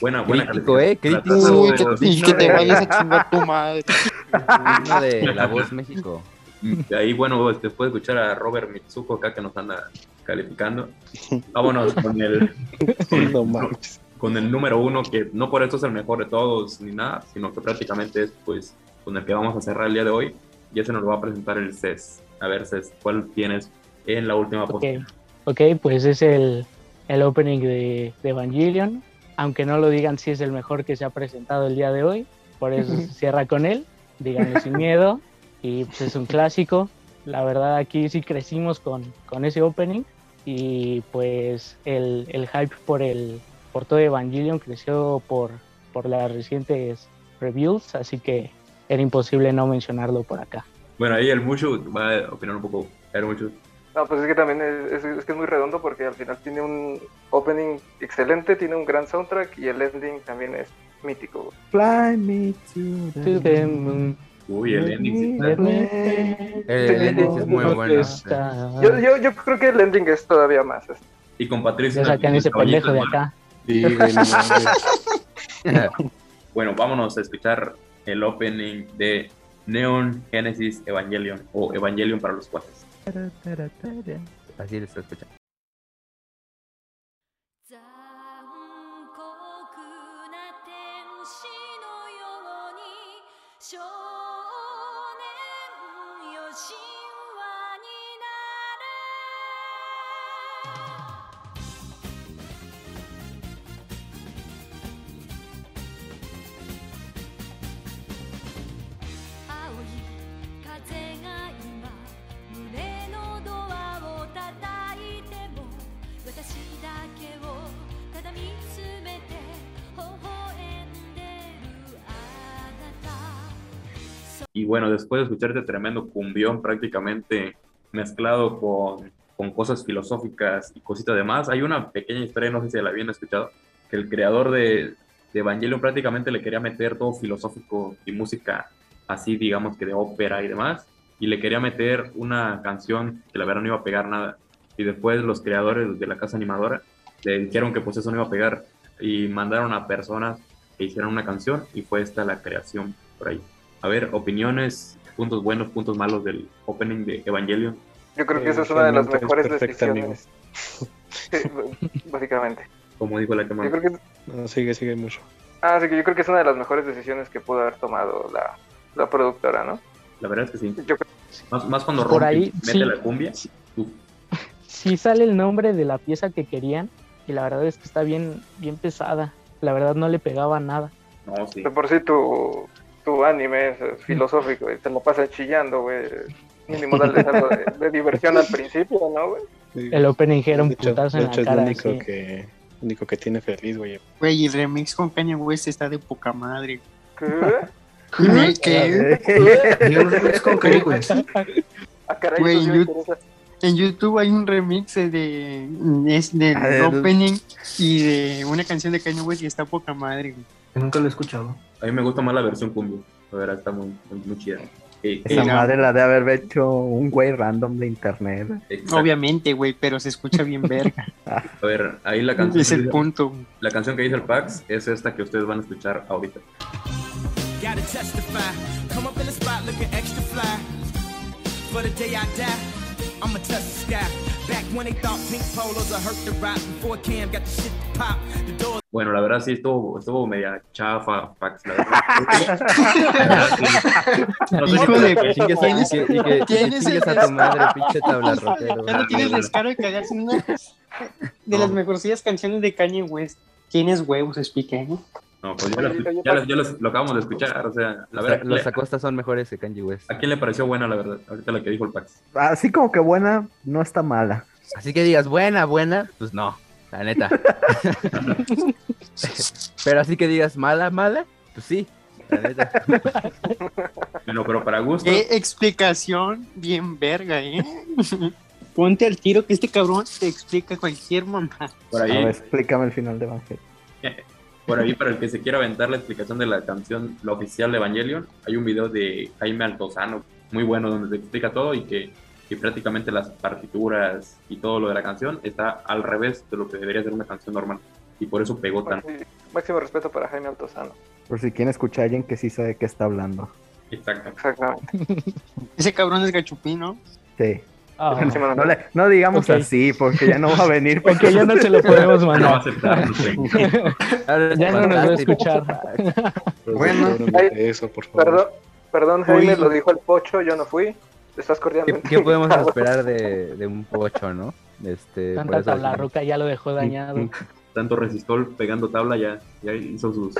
Buena, buena Crítico, ¿eh? Crítico. Y que te vayas a chingar tu madre. De La Voz México. De ahí, bueno, después de escuchar a Robert Mitsuko acá que nos anda calificando, vámonos con el, No mames. con el número uno, que no por esto es el mejor de todos ni nada, sino que prácticamente es pues con el que vamos a cerrar el día de hoy. Y ese nos lo va a presentar el CES. A ver, CES, ¿cuál tienes en la última Ok, posición? ok, pues es el, el opening de, de Evangelion. Aunque no lo digan, sí es el mejor que se ha presentado el día de hoy. Por eso se cierra con él. Díganlo sin miedo. Y pues es un clásico. La verdad, aquí sí crecimos con, con ese opening. Y pues el, el hype por, el, por todo Evangelion creció por, por las recientes reviews. Así que era imposible no mencionarlo por acá. Bueno, ahí el Mushu va a opinar un poco. Ver, Mushu, No, pues es que también es, es- es que es muy redondo porque al final tiene un opening excelente, tiene un gran soundtrack y el ending también es mítico. Fly me to To the moon. Uy, el ending. El, el ending es muy bueno. Yo, yo, yo creo que el ending es todavía más. este, Y con Patricia. Ya sacan ese pendejo de acá. Sí. Bueno, vámonos a escuchar el opening de Neon Genesis Evangelion o Evangelion para los cuates. タラタラタラ。バジルスコちゃん。Bueno, después de escuchar este tremendo cumbión prácticamente mezclado con, con cosas filosóficas y cositas demás, hay una pequeña historia, no sé si la habían escuchado, que el creador de, de Evangelion prácticamente le quería meter todo filosófico y música así, digamos que de ópera y demás, y le quería meter una canción que la verdad no iba a pegar nada. Y después los creadores de la casa animadora le dijeron que pues eso no iba a pegar y mandaron a personas que hicieran una canción y fue esta la creación por ahí. A ver, opiniones, puntos buenos, puntos malos del opening de Evangelion. Yo creo que Eh, esa es una de las mejores perfecta, decisiones. Básicamente. Como dijo la creo que, No, sigue, sigue mucho. ah, sí, que yo creo que es una de las mejores decisiones que pudo haber tomado la, la productora, ¿no? La verdad es que sí. Yo creo Más, más cuando Por rompe, ahí, mete sí. la cumbia. uf, Sí sale el nombre de la pieza que querían y la verdad es que está bien, bien pesada. La verdad no le pegaba nada. no, sí. de por sí tu, tu anime es filosófico y te lo pasas chillando, güey. Mínimo darle algo de, de diversión al principio, ¿no, güey? Sí. El opening era un putazo de en hecho, la es lo cara. único sí. que, único que tiene feliz, güey. Güey, y el remix con Kanye West está de poca madre. ¿Qué? ¿qué? Y un remix con Kanye West. Ah, caray, Güey. En YouTube hay un remix de es del Ah, del- opening y de una canción de Kanye West y está poca madre. güey. Nunca lo he escuchado. A mí me gusta más la versión cumbia. La verdad está muy, muy, muy chida. Eh, Esa eh, madre la de haber hecho un güey random de internet. exacto. Obviamente, güey, pero se escucha bien verga. A ver, ahí la canción, es que el dice- punto. la canción que dice el Pax es esta que ustedes van a escuchar ahorita. Gotta testify. Come up in the spot looking extra fly. For the day I die, I'ma touch the sky. Back when they thought pink polos would hurt the rock. Before Cam got the shit to pop. The doors Bueno, la verdad sí estuvo, estuvo media chafa, Pax, la verdad. Hijo de- a- que- Tienes el tu madre, pinche tabla rockero. Ya no tienes descaro de cagarse en una de las mejorcillas canciones de Kanye West. Tienes huevos, ¿no? No, pues ya, lo, ya lo- ya lo- lo acabamos de escuchar, o sea, la verdad, Los Acosta son mejores que Kanye West. ¿a quién le pareció buena la verdad? Ahorita la que dijo el Pax. Así como que buena, no está mala. Así que digas buena, buena, pues no, la neta. Pero así que digas mala, mala, pues sí, la neta. Bueno, pero para gusto, Qué explicación bien verga, ¿eh? Ponte al tiro que este cabrón te explica cualquier mamá. por A ahí, ver, explícame el final de Evangelion. por ahí para el que se quiera aventar la explicación de la canción, la oficial de Evangelion, hay un video de Jaime Altozano, muy bueno, donde se explica todo y que, que prácticamente las partituras y todo lo de la canción está al revés de lo que debería ser una canción normal. Y por eso pegó tanto. Maxi- Máximo respeto para Jaime Altozano. Por si quieren escuchar a alguien que sí sabe de qué está hablando. Exacto. Exactamente. Ese cabrón es gachupín, ¿no? Sí. Ah. No, le- no digamos así, porque ya no va a venir. ok, ya no se lo podemos No va a mandar. aceptar, no sé. Ya no nos va a escuchar. Bueno. No eso, por favor. Perdón, perdón Jaime, lo dijo el pocho, yo no fui. Estás ¿Qué, cordialmente. qué podemos esperar de, de un pocho, no? Este, por Tanta eso- tabla roca ya lo dejó dañado. Tanto resistol pegando tabla ya, ya hizo sus...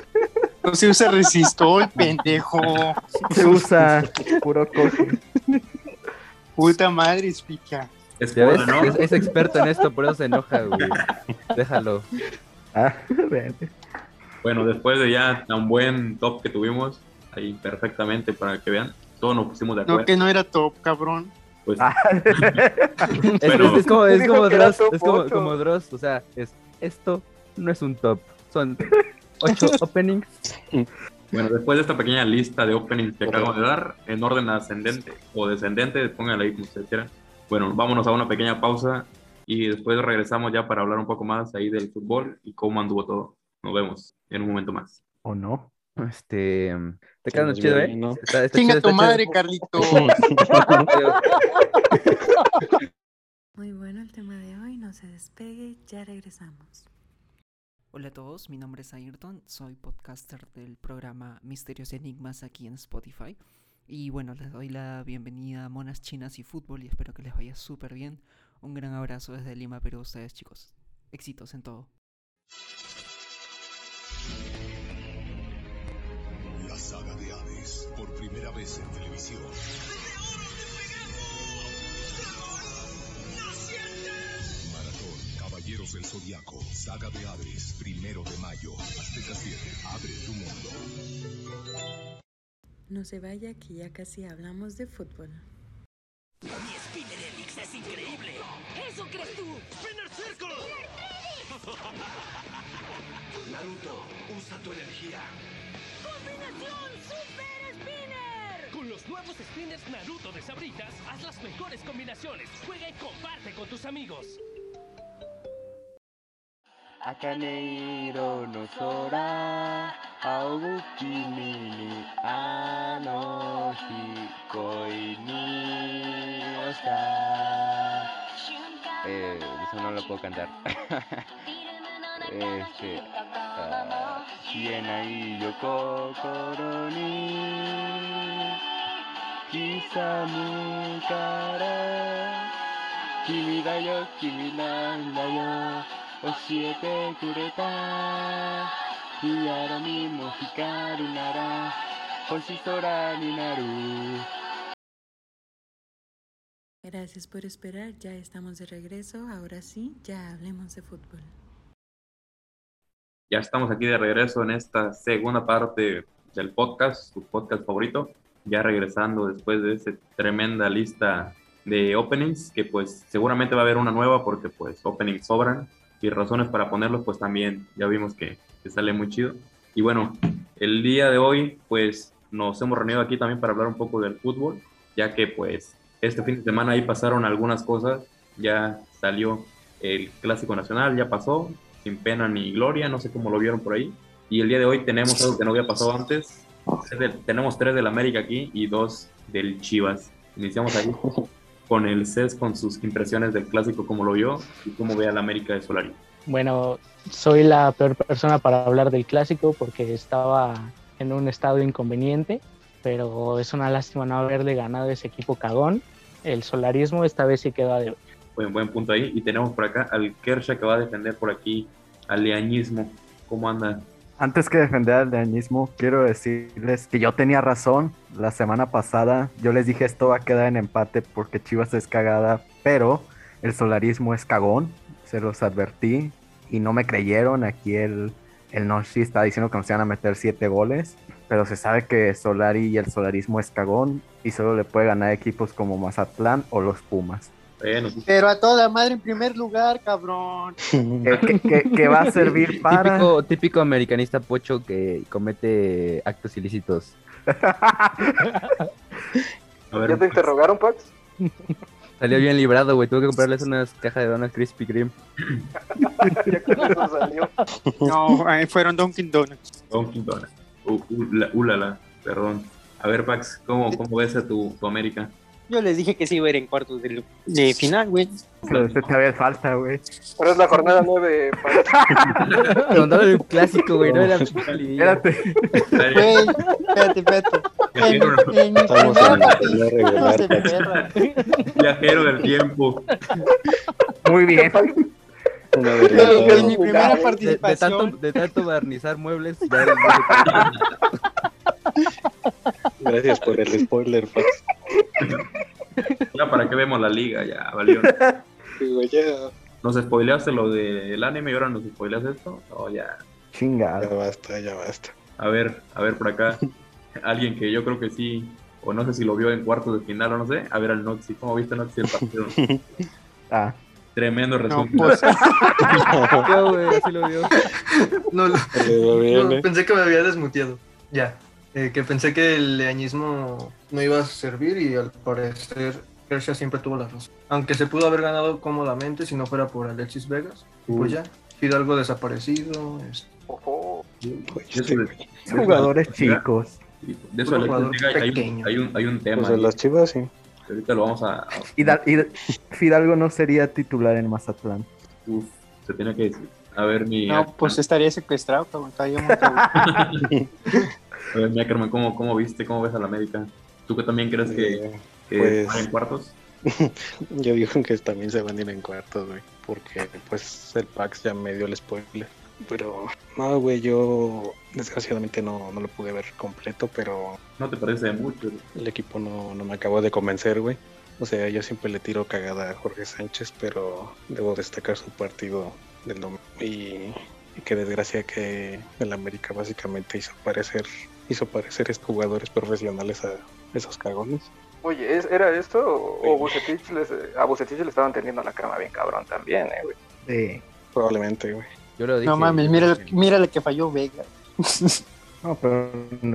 No se usa resistol, pendejo. Se usa puro coche. Puta madre, explica. Es ¿Ya ves? cola, ¿no? Es, es experto en esto, por eso se enoja, güey. Déjalo. Ah. Bueno, después de ya un buen top que tuvimos, ahí perfectamente para que vean, todos nos pusimos de acuerdo. No, que no era top, cabrón. Pues Ah. es, Bueno. es- es como, es como Dross, top es como, ocho. como Dross, o sea, es, esto no es un top, son ocho openings. Bueno, después de esta pequeña lista de openings que acabo de dar, en orden ascendente o descendente, pónganla ahí como ustedes quieran. Bueno, vámonos a una pequeña pausa y después regresamos ya para hablar un poco más ahí del fútbol y cómo anduvo todo. Nos vemos en un momento más. ¿O no? Este, te quedando nos chido, ¿eh? ¿no? Está- está Chinga chido, tu madre, chido. Carlito. Muy bueno el tema de hoy, no se despegue, ya regresamos. Hola a todos, mi nombre es Ayrton, soy podcaster del programa Misterios y Enigmas aquí en Spotify. Y bueno, les doy la bienvenida a Monas Chinas y Fútbol y espero que les vaya súper bien. Un gran abrazo desde Lima, Perú, ustedes chicos. Éxitos en todo. La saga de Hades, por primera vez en televisión. Caballeros del Zodiaco, saga de Hades, primero de mayo, Azteca 7, abre tu mundo. No se vaya que ya casi hablamos de fútbol. Mi Spinner Helix es increíble. ¿Eso crees tú? ¡Spinner Circle! Naruto, usa tu energía. ¡Combinación Super Spinner! Con los nuevos spinners Naruto de Sabritas, haz las mejores combinaciones. Juega y comparte con tus amigos. 茜色の空青く君にあの日恋に落ちた。eh, eso no lo 消えないよ心に。刻むから。君だよ君なんだよ。教えてくれたティアラにも光るなら星空になる Gracias por esperar, ya estamos de regreso, ahora sí, ya hablemos de fútbol. Ya estamos aquí de regreso en esta segunda parte del podcast, su podcast favorito. Ya regresando después de esta tremenda lista de openings, que pues seguramente va a haber una nueva porque pues openings sobran y razones para ponerlos pues también ya vimos que, que sale muy chido. Y bueno, el día de hoy pues nos hemos reunido aquí también para hablar un poco del fútbol, ya que pues este fin de semana ahí pasaron algunas cosas, ya salió el Clásico Nacional, ya pasó, sin pena ni gloria, no sé cómo lo vieron por ahí. Y el día de hoy tenemos algo que no había pasado antes. Es del- tenemos tres del América aquí y dos del Chivas. Iniciamos ahí con el CES con sus impresiones del clásico, cómo lo vio y cómo ve al América de Solari. Bueno, soy la peor persona para hablar del clásico porque estaba en un estado inconveniente, pero es una lástima no haberle ganado ese equipo cagón. El solarismo esta vez sí quedó a deber. Buen, buen punto ahí. Y tenemos por acá al Kersha que va a defender por aquí al leañismo. ¿Cómo anda? Antes que defender al leañismo, quiero decirles que yo tenía razón. La semana pasada yo les dije esto va a quedar en empate porque Chivas es cagada, pero el solarismo es cagón. Se los advertí y no me creyeron. Aquí el, el Noshi está diciendo que nos iban a meter siete goles, pero se sabe que Solari y el solarismo es cagón y solo le puede ganar equipos como Mazatlán o los Pumas. Bueno. Pero a toda madre en primer lugar, cabrón. que, que- que- que va a servir para... Típico, típico americanista pocho que comete actos ilícitos. A ver, ¿Ya te interrogaron, Pax? Salió bien librado, güey. Tuve que comprarles unas cajas de donas Krispy Kreme. ya con eso salió. No, ahí fueron Dunkin' Donuts. Dunkin' Donuts. Uh, uh, la- ulala, perdón. A ver, Pax, ¿cómo, cómo ves a tu, tu América? Yo les dije que sí iba a ir en cuartos de, de final, güey. Pero este todavía falta, güey. Pero es la jornada 9, Pax. Preguntaron el clásico, güey. No era Espérate. Güey, espérate, espérate. En, mi primera. Viajero del tiempo. Muy bien. En, mi primera De, de participación. tanto, de tanto barnizar muebles. ya- ya- Gracias por el spoiler, Pax. Ya, ¿para qué vemos la liga? Ya, valió. Digo, ya, ¿Nos spoileaste lo del anime y ahora nos spoileas esto? No, ya. ya Chingada. basta, ya basta. A ver, a ver por acá. Alguien que yo creo que sí o no sé si lo vio en cuartos de final o no sé, a ver al Noxy. ¿Cómo viste Noxy el partido? Ah, Tremendo resumen. pues, Yo, güey, así lo vio. No, lo- no, eh. pensé que me había desmuteado. Ya. Eh, que pensé que el leañismo no iba a servir y al parecer Kershaw siempre tuvo la razón. Aunque se pudo haber ganado cómodamente si no fuera por Alexis Vegas. Pues ya. Fidalgo desaparecido. este, de- jugadores chicos. De eso jugador hay, un, hay, un, hay un tema. Pues de ahí, las chivas, sí. ahorita lo vamos a. Fidalgo no sería titular en Mazatlán. uf, se tiene que decir. A ver, mi. No, pues estaría secuestrado, cabrón. A ver, mi Ackerman, ¿cómo, ¿cómo viste? ¿Cómo ves a la América? ¿Tú que también crees que, Eh, que pues- van en cuartos? Yo digo que también se van a ir en cuartos, güey. Porque pues el Pax ya me dio el spoiler. Pero no, güey, yo desgraciadamente no, no lo pude ver completo, pero ¿No te parece mucho? el equipo no, no me acabó de convencer, güey. O sea, yo siempre le tiro cagada a Jorge Sánchez, pero debo destacar su partido del domingo. Y, y qué desgracia que el América básicamente hizo parecer, hizo parecer estos jugadores profesionales a esos cagones. Oye, ¿es- ¿era esto o, o Bucetich les- a Bucetich le estaban tendiendo la cama bien cabrón también, eh, güey? Sí. Probablemente, güey. Yo lo dije. No mames, mira, mira lo que falló Vega. No, pero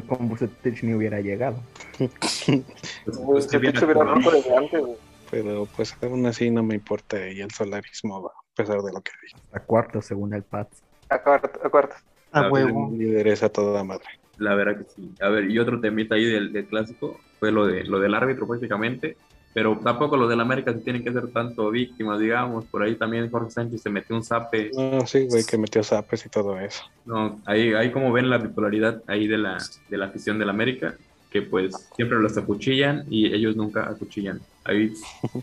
con Bucetich ni hubiera llegado. Pues, que Bucetich hubiera roto desde antes, güey. Pero pues aún así no me importa y el solarismo va, a pesar de lo que dije. A cuarto, según el Pats. A cuarto, a cuarto. A huevo. Líderes a toda madre. La verdad que sí. A ver, y otro temita ahí del, del clásico fue lo, de, lo del árbitro prácticamente. Pero tampoco los del América se tienen que ser tanto víctimas, digamos. Por ahí también Jorge Sánchez se metió un zape. No, sí, güey, que metió zapes y todo eso. No, ahí, ahí como ven la bipolaridad ahí de la, de la afición del América, que pues siempre los acuchillan y ellos nunca acuchillan. Ahí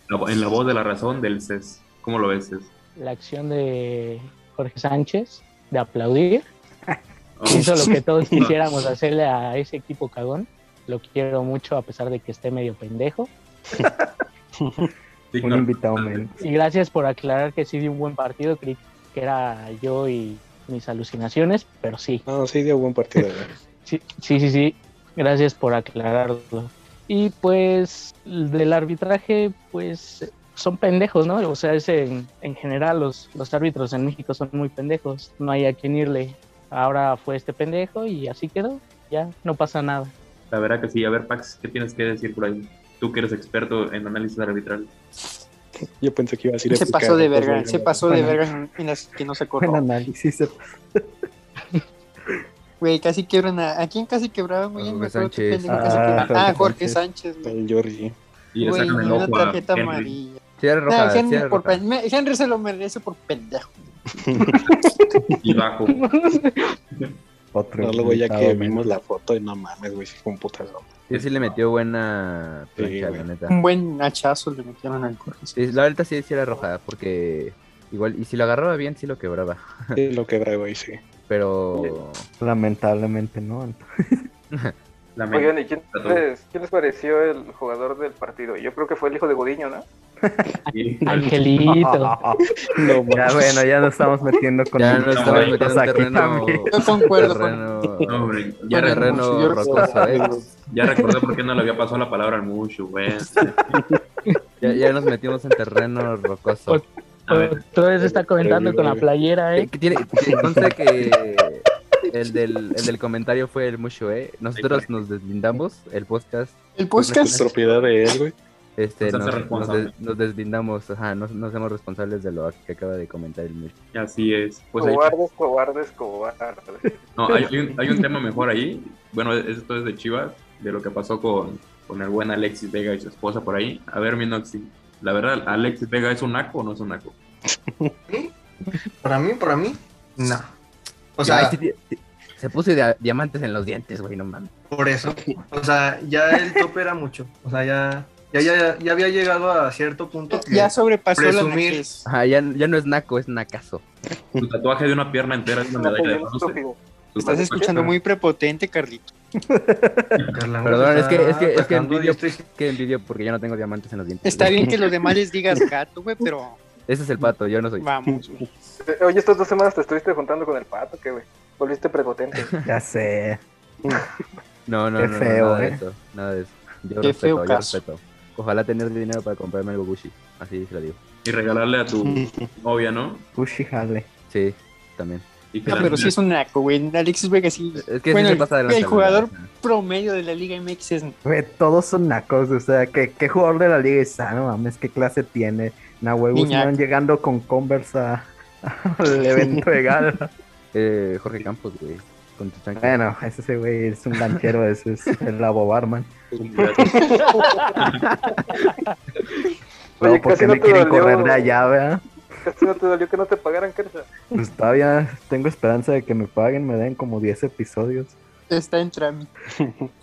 la- en la voz de la razón del CES. ¿Cómo lo ves, CES? La acción de Jorge Sánchez de aplaudir hizo lo que todos quisiéramos hacerle a ese equipo cagón. Lo quiero mucho a pesar de que esté medio pendejo. Un invitado menos. Y gracias por aclarar que sí dio un buen partido. Creí que era yo y mis alucinaciones, pero sí. No, sí dio buen partido. Sí, sí, sí, sí. Gracias por aclararlo. Y pues del arbitraje, pues son pendejos, ¿no? O sea, es en, en general los, los árbitros en México son muy pendejos. No hay a quien irle. Ahora fue este pendejo y así quedó. Ya, no pasa nada. La verdad que sí. A ver, Pax, ¿qué tienes que decir por ahí? Tú que eres experto en análisis arbitral. Yo pensé que iba a decir Se pasó de verga, se pasó de verga en, en las que no se Buen acordó. análisis. Güey, casi quebran a... ¿A quién casi quebraban, güey? No me Jorge Sánchez. Ah. Jorge Ah, Jorge Sánchez. Güey. El Georgie. Y le Güey, sacan el una ojo a tarjeta Henry. amarilla. Sí, era No, roja, sí Henry, por pen- Henry se lo merece por pendejo. Y bajo. Otro No, luego ya que vimos la foto y no mames, güey, sí fue un putazo. Sí, sí le metió buena Sí, plancha, güey. la neta. Un buen hachazo le metieron al Sánchez. Sí, la verdad sí, sí era roja, porque igual, y si lo agarraba bien, sí lo quebraba. Sí, lo quebra, güey, sí. Pero Lamentablemente no. La mente. Oigan, ¿y quién les, quién les pareció el jugador del partido? Yo creo que fue el hijo de Godiño, ¿no? Sí. Angelito. No, Ya bueno, ya nos estamos metiendo con ya el- nos estamos metiendo en terreno, también. Yo concuerdo con terreno, No, hombre, ya, terreno rocoso, ¿eh? ya recordé por qué no le había pasado la palabra al Mushu, güey. Ya, ya nos metimos en terreno rocoso. Otra vez está comentando con la playera, Eh, ¿eh? tiene, que conste que el del, el del comentario fue el Mushu, ¿eh? Nosotros nos deslindamos, el podcast, El podcast. propiedad de él, güey. Este, Nos nos, des- deslindamos, ajá, nos, nos hacemos responsables de lo que acaba de comentar el Mushu. así es. Pues cobardes, cobardes, cobardes. no, hay, hay un, hay un tema mejor ahí. Bueno, esto es de Chivas, de lo que pasó con, con el buen Alexis Vega y su esposa por ahí. A ver, mi Noxy, la verdad, ¿Alexis Vega es un naco o no es un naco? Para mí, para mí, no. O sea, se puso dia- diamantes en los dientes, güey, no mames. por eso. O sea, ya el tope era mucho. O sea, ya, ya, ya, ya había llegado a cierto punto. que Ya sobrepasó la presumir-. Ajá, ya, ya no es naco, es nacazo. Su tatuaje de una pierna entera es una No, medalla de bronce. Estás escuchando muy prepotente, Carlito. Perdón, es que, es que, es que envidio, que envidio porque yo no tengo diamantes en los dientes. Está bien que los demás les digas gato, güey, pero Ese es el pato, yo no soy. vamos. Eh, Oye, estas dos semanas te estuviste juntando con el pato, ¿qué, güey? Volviste prepotente. Ya sé. No, no, Qué no, no, feo, nada de eh. eso, nada de eso. Yo Qué respeto, feo yo caso. respeto. Ojalá tener dinero para comprarme algo Gucci. Así se lo digo. Y regalarle a tu novia, ¿no? Gucci jale. Sí, también. Y Ah, pero sí es un naco, güey. Alexis Vega sí. Es que sí bueno, se pasa de el jugador verdad. promedio de la Liga MX es Güey, todos son nacos, o sea, ¿qué, qué jugador de la liga es ah, no mames, qué clase tiene? Nahuel. Guzmán llegando con Converse a- al evento de gala. Eh, Jorge Campos, güey. Con tu chanque. Bueno, ese güey es un ganchero, ese es el Labo Barman. Oye, No, porque casi no me te quieren dolió. correr de allá, ¿verdad? Casi no te dolió que no te pagaran, Kersa. Pues todavía tengo esperanza de que me paguen, me den como 10 episodios. está en trámite.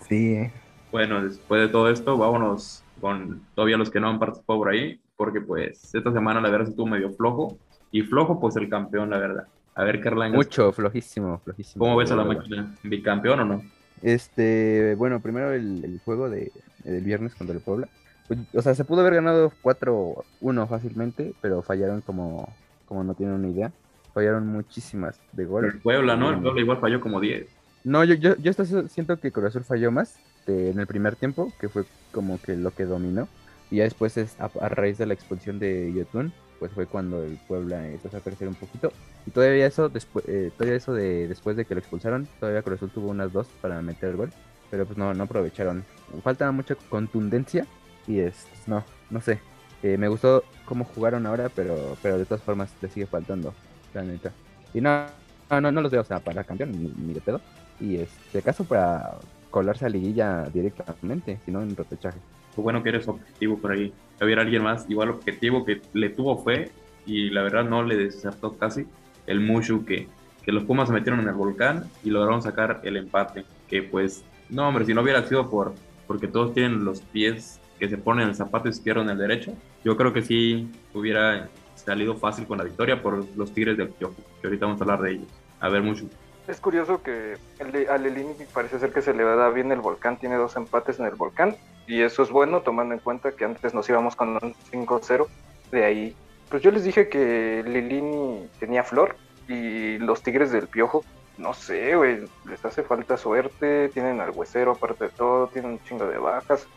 Sí, eh. Bueno, después de todo esto, vámonos con todavía los que no han participado por ahí, porque pues esta semana la verdad estuvo medio flojo. Y flojo, pues el campeón, la verdad. A ver, Carlangas, Mucho, flojísimo, flojísimo. ¿cómo ves a la máquina? ¿Bicampeón o no? Este, bueno, primero el, el juego de, del viernes contra el Puebla. Pues, o sea, se pudo haber ganado 4-1 fácilmente, pero fallaron como, como no tienen una idea. Fallaron muchísimas de gol. El Puebla, ¿no? El Mm. Puebla igual falló como 10. No, yo, yo, yo hasta siento que Cruz Azul falló más eh, en el primer tiempo, que fue como que lo que dominó. Y ya después, es a, a raíz de la expulsión de Yotun, pues fue cuando el Puebla empezó a crecer un poquito. Y todavía eso, después, todavía eso de después de que lo expulsaron, todavía Cruz Azul tuvo unas dos para meter el gol, pero pues no, no aprovecharon. Falta mucha contundencia y es, no, no sé. Eh, me gustó cómo jugaron ahora, pero, pero de todas formas le sigue faltando, la neta. Y no, no, no, los veo, o sea, para campeón ni, ni de pedo. Y este caso para colarse a liguilla directamente, sino en repechaje. Qué bueno que eres objetivo por ahí. Había alguien más igual objetivo que le tuvo fe y la verdad no le desertó casi el Mushu que, que los Pumas se metieron en el volcán y lograron sacar el empate. Que pues, no hombre, si no hubiera sido por porque todos tienen los pies que se ponen en el zapato izquierdo en el derecho, yo creo que sí hubiera salido fácil con la victoria por los Tigres del Piojo, que ahorita vamos a hablar de ellos. A ver, Mushu. Es curioso que el de- a Lelini parece ser que se le da bien el volcán, tiene dos empates en el volcán, y eso es bueno tomando en cuenta que antes nos íbamos con un 5-0, de ahí. Pues yo les dije que Lelini tenía flor y los Tigres del Piojo, no sé, güey, les hace falta suerte, tienen al huesero aparte de todo, tienen un chingo de bajas.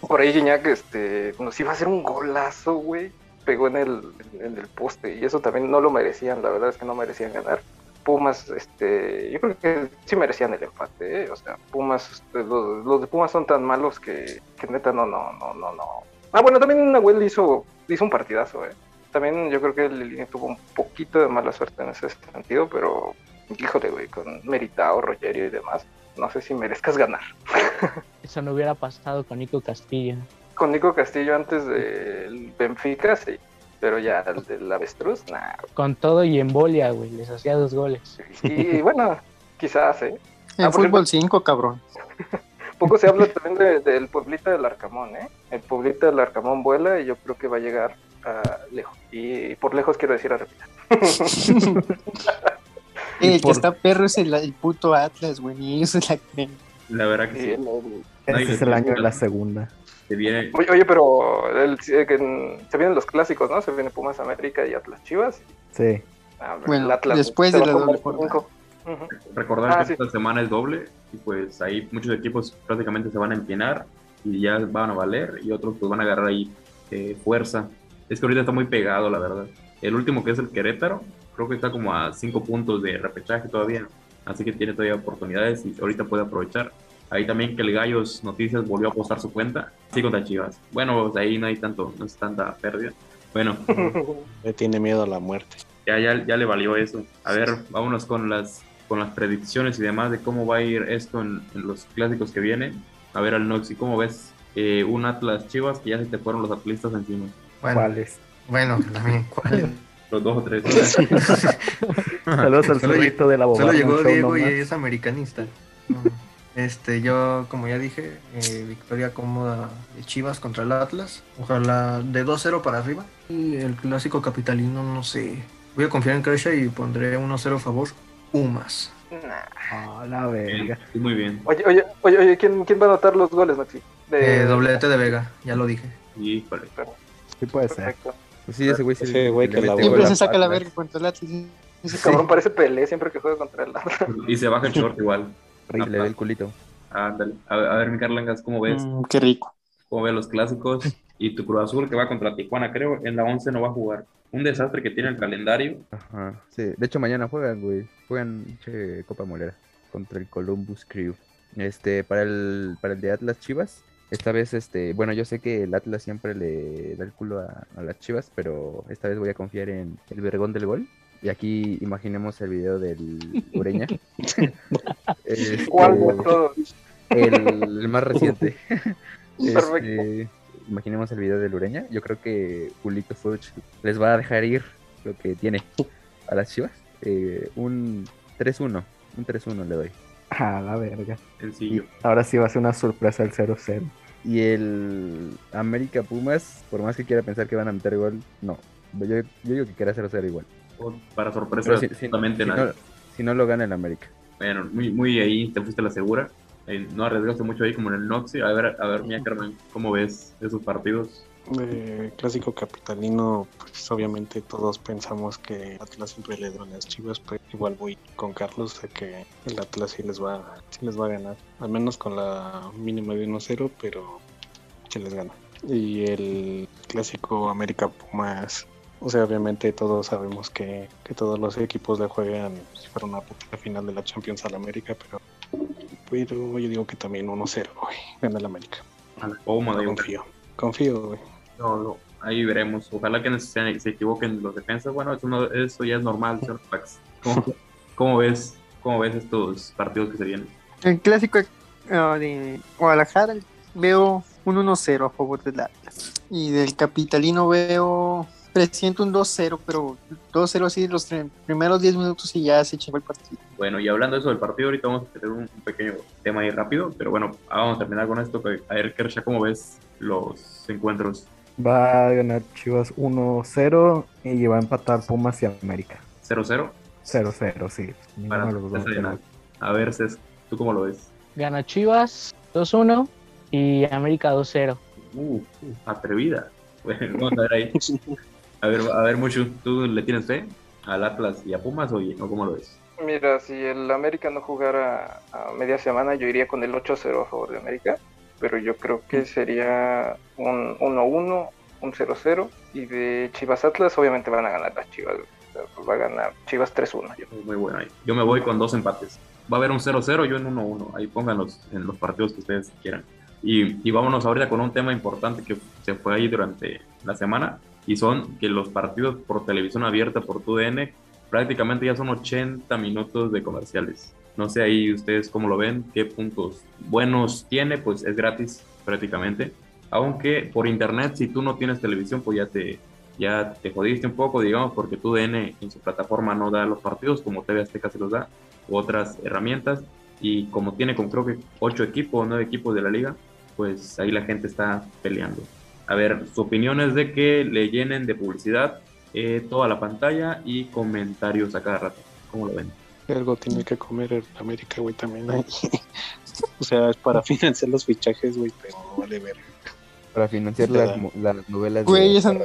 Por ahí Gignac, este, nos iba a hacer un golazo, güey, pegó en el, en el poste, y eso también no lo merecían, la verdad es que no merecían ganar. Pumas, este, yo creo que sí merecían el empate, ¿eh? o sea, Pumas, este, los, los de Pumas son tan malos que, que neta no, no, no, no, no. Ah, bueno, también Nahuel hizo, hizo un partidazo, ¿eh? También yo creo que Lilini tuvo un poquito de mala suerte en ese sentido, pero híjole, güey, con Meritao, Rogerio y demás, no sé si merezcas ganar. Eso no hubiera pasado con Nico Castillo. Con Nico Castillo antes del Benfica, sí, pero ya el del Avestruz, nah. Con todo y embolia, güey. Les hacía dos goles. Y bueno, quizás, ¿eh? En Ah, fútbol 5, cabrón. Poco se habla también de- del pueblito del Arcamón, ¿eh? El pueblito del Arcamón vuela y yo creo que va a llegar a lejos. Y por lejos quiero decir a Repita. El que está perro es el, el puto Atlas, güey. Y eso es la creen. La verdad que Sí, sí. el- el- Nadie Ese es el año de la segunda. Se viene, Oye, oye, pero el- eh, se vienen los clásicos, ¿no? Se viene Pumas América y Atlas Chivas. Sí. Ah, Bueno, el Atlas después de la doble 25. Ujú. recordar Ah, que sí. esta semana es doble y pues ahí muchos equipos prácticamente se van a empinar y ya van a valer y otros pues van a agarrar ahí eh, fuerza. Es que ahorita está muy pegado, la verdad. El último que es el Querétaro, creo que está como a cinco puntos de repechaje todavía, así que tiene todavía oportunidades y ahorita puede aprovechar. Ahí también que el Gallos Noticias volvió a postar su cuenta, sí contra Chivas. Bueno, pues ahí no hay tanto, no es tanta pérdida. Bueno, Le tiene miedo a la muerte. ya, ya, ya le valió eso. A ver, vámonos con las, con las predicciones y demás de cómo va a ir esto en, en los clásicos que vienen. A ver, al Noxy, ¿cómo ves eh, un Atlas Chivas que ya se te fueron los atlistas encima? Bueno, ¿Cuáles? bueno, también, ¿cuál? Los dos o tres. Saludos al Solo zorrito de la Solo bobada. llegó un show Diego y es americanista. No, Este, yo, como ya dije, eh, victoria cómoda de Chivas contra el Atlas. Ojalá de 2-0 para arriba. Y el clásico capitalino, no sé. Voy a confiar en Crescia y pondré 1-0 a favor. Pumas. Nah. Ah, la verga. Sí, muy bien. Oye, oye, oye, oye, ¿quién, ¿quién va a anotar los goles, Maxi? De- Eh, doblete de Vega, ya lo dije. Híjole. Sí puede ser. Perfecto. Pues sí, ese güey sí Ese güey le que la mete Siempre se saca la verga contra el Atlas. Ese cabrón parece Pelé siempre que juega contra el Atlas. Y se baja el short igual. Y le ve el culito. Ándale. A, a ver, mi Carlangas, ¿cómo ves? Mm, qué rico. ¿Cómo ves los clásicos? Y tu Cruz Azul que va contra Tijuana, creo, en la 11 no va a jugar. Un desastre que tiene el calendario. Ajá, sí. De hecho, mañana juegan, güey. Juegan che, Copa Molera contra el Columbus Crew. Este, para el, para el de Atlas Chivas. Esta vez, este, bueno, yo sé que el Atlas siempre le da el culo a, a las Chivas, pero esta vez voy a confiar en el vergón del gol. Y aquí imaginemos el video del Ureña. Este, ¿Cuál de todos? El, el más reciente. Perfecto. Este, imaginemos el video del Ureña. Yo creo que Julito Furch les va a dejar ir lo que tiene a las Chivas. Eh, un 3-1. Un 3-1 le doy. A la verga. Sencillo. Ahora sí va a ser una sorpresa el 0-0. Y el América Pumas, por más que quiera pensar que van a meter gol, no. Yo, yo digo que quiera 0-0 igual. Para sorpresa, si, si- absolutamente si nadie. no, si no lo gana el América. Bueno, muy, muy ahí te fuiste a la segura. Eh, no arriesgaste mucho ahí como en el Noxi. A ver, a ver, mía Carmen, ¿cómo ves esos partidos? De clásico capitalino, pues obviamente todos pensamos que Atlas siempre le da a las Chivas, pero igual voy con Carlos de que el Atlas sí les va, sí les va a ganar, al menos con la mínima de 1-0, pero sí les gana. Y el clásico América Pumas, o sea, obviamente todos sabemos que, que todos los equipos le juegan si fuera una puta final de la Champions al América, pero, pero yo digo que también 1-0, güey, gana el América. Cómoda, yo confío. Confío, güey. No, no, ahí veremos. Ojalá que no se, se equivoquen los defensas. Bueno, eso, no- eso ya es normal, señor Pax. ¿Cómo, cómo ves, ¿Cómo ves estos partidos que se vienen? El clásico ah, de Guadalajara veo un 1-0 a favor del Atlas. Y del Capitalino veo, presiento un 2-0, pero 2-0 así los primeros 10 minutos y ya se echó el partido. Bueno, y hablando de eso del partido, ahorita vamos a tener un, un pequeño tema ahí rápido, pero bueno, vamos a terminar con esto. que- A ver, Kersha, ¿cómo ves los encuentros? Va a ganar Chivas 1-0 y va a empatar Pumas y América. 0-0 0-0, sí. para de los dos. A ver, Cés, ¿tú cómo lo ves? Gana Chivas 2-1 y América 2-0. Uh, atrevida. Bueno, vamos a ver ahí. A ver, a ver, Mucho, ¿tú le tienes fe al Atlas y a Pumas o, o cómo lo ves? Mira, si el América no jugara a media semana, yo iría con el 8-0 a favor de América, pero yo creo que sería un 1-1, un 0-0, y de Chivas Atlas obviamente van a ganar las Chivas, pues va a ganar Chivas 3-1. yo. Muy bueno ahí. Yo me voy con dos empates. Va a haber un 0-0, yo en 1-1. Ahí pónganlos en los partidos que ustedes quieran. Y, y vámonos ahorita con un tema importante que se fue ahí durante la semana. Y son que los partidos por televisión abierta por TUDN prácticamente ya son 80 minutos de comerciales. No sé ahí ustedes cómo lo ven, qué puntos buenos tiene, pues es gratis prácticamente. Aunque por internet, si tú no tienes televisión, pues ya te, ya te jodiste un poco, digamos, porque tu DN en su plataforma no da los partidos como TV Azteca se los da, u otras herramientas. Y como tiene con creo que ocho equipos o nueve equipos de la liga, pues ahí la gente está peleando. A ver, su opinión es de que le llenen de publicidad eh, toda la pantalla y comentarios a cada rato. ¿Cómo lo ven? Algo tiene que comer el América, güey, también ahí. o sea, es para financiar los fichajes, güey, pero vale ver. Para financiar las, novelas Güey, de esos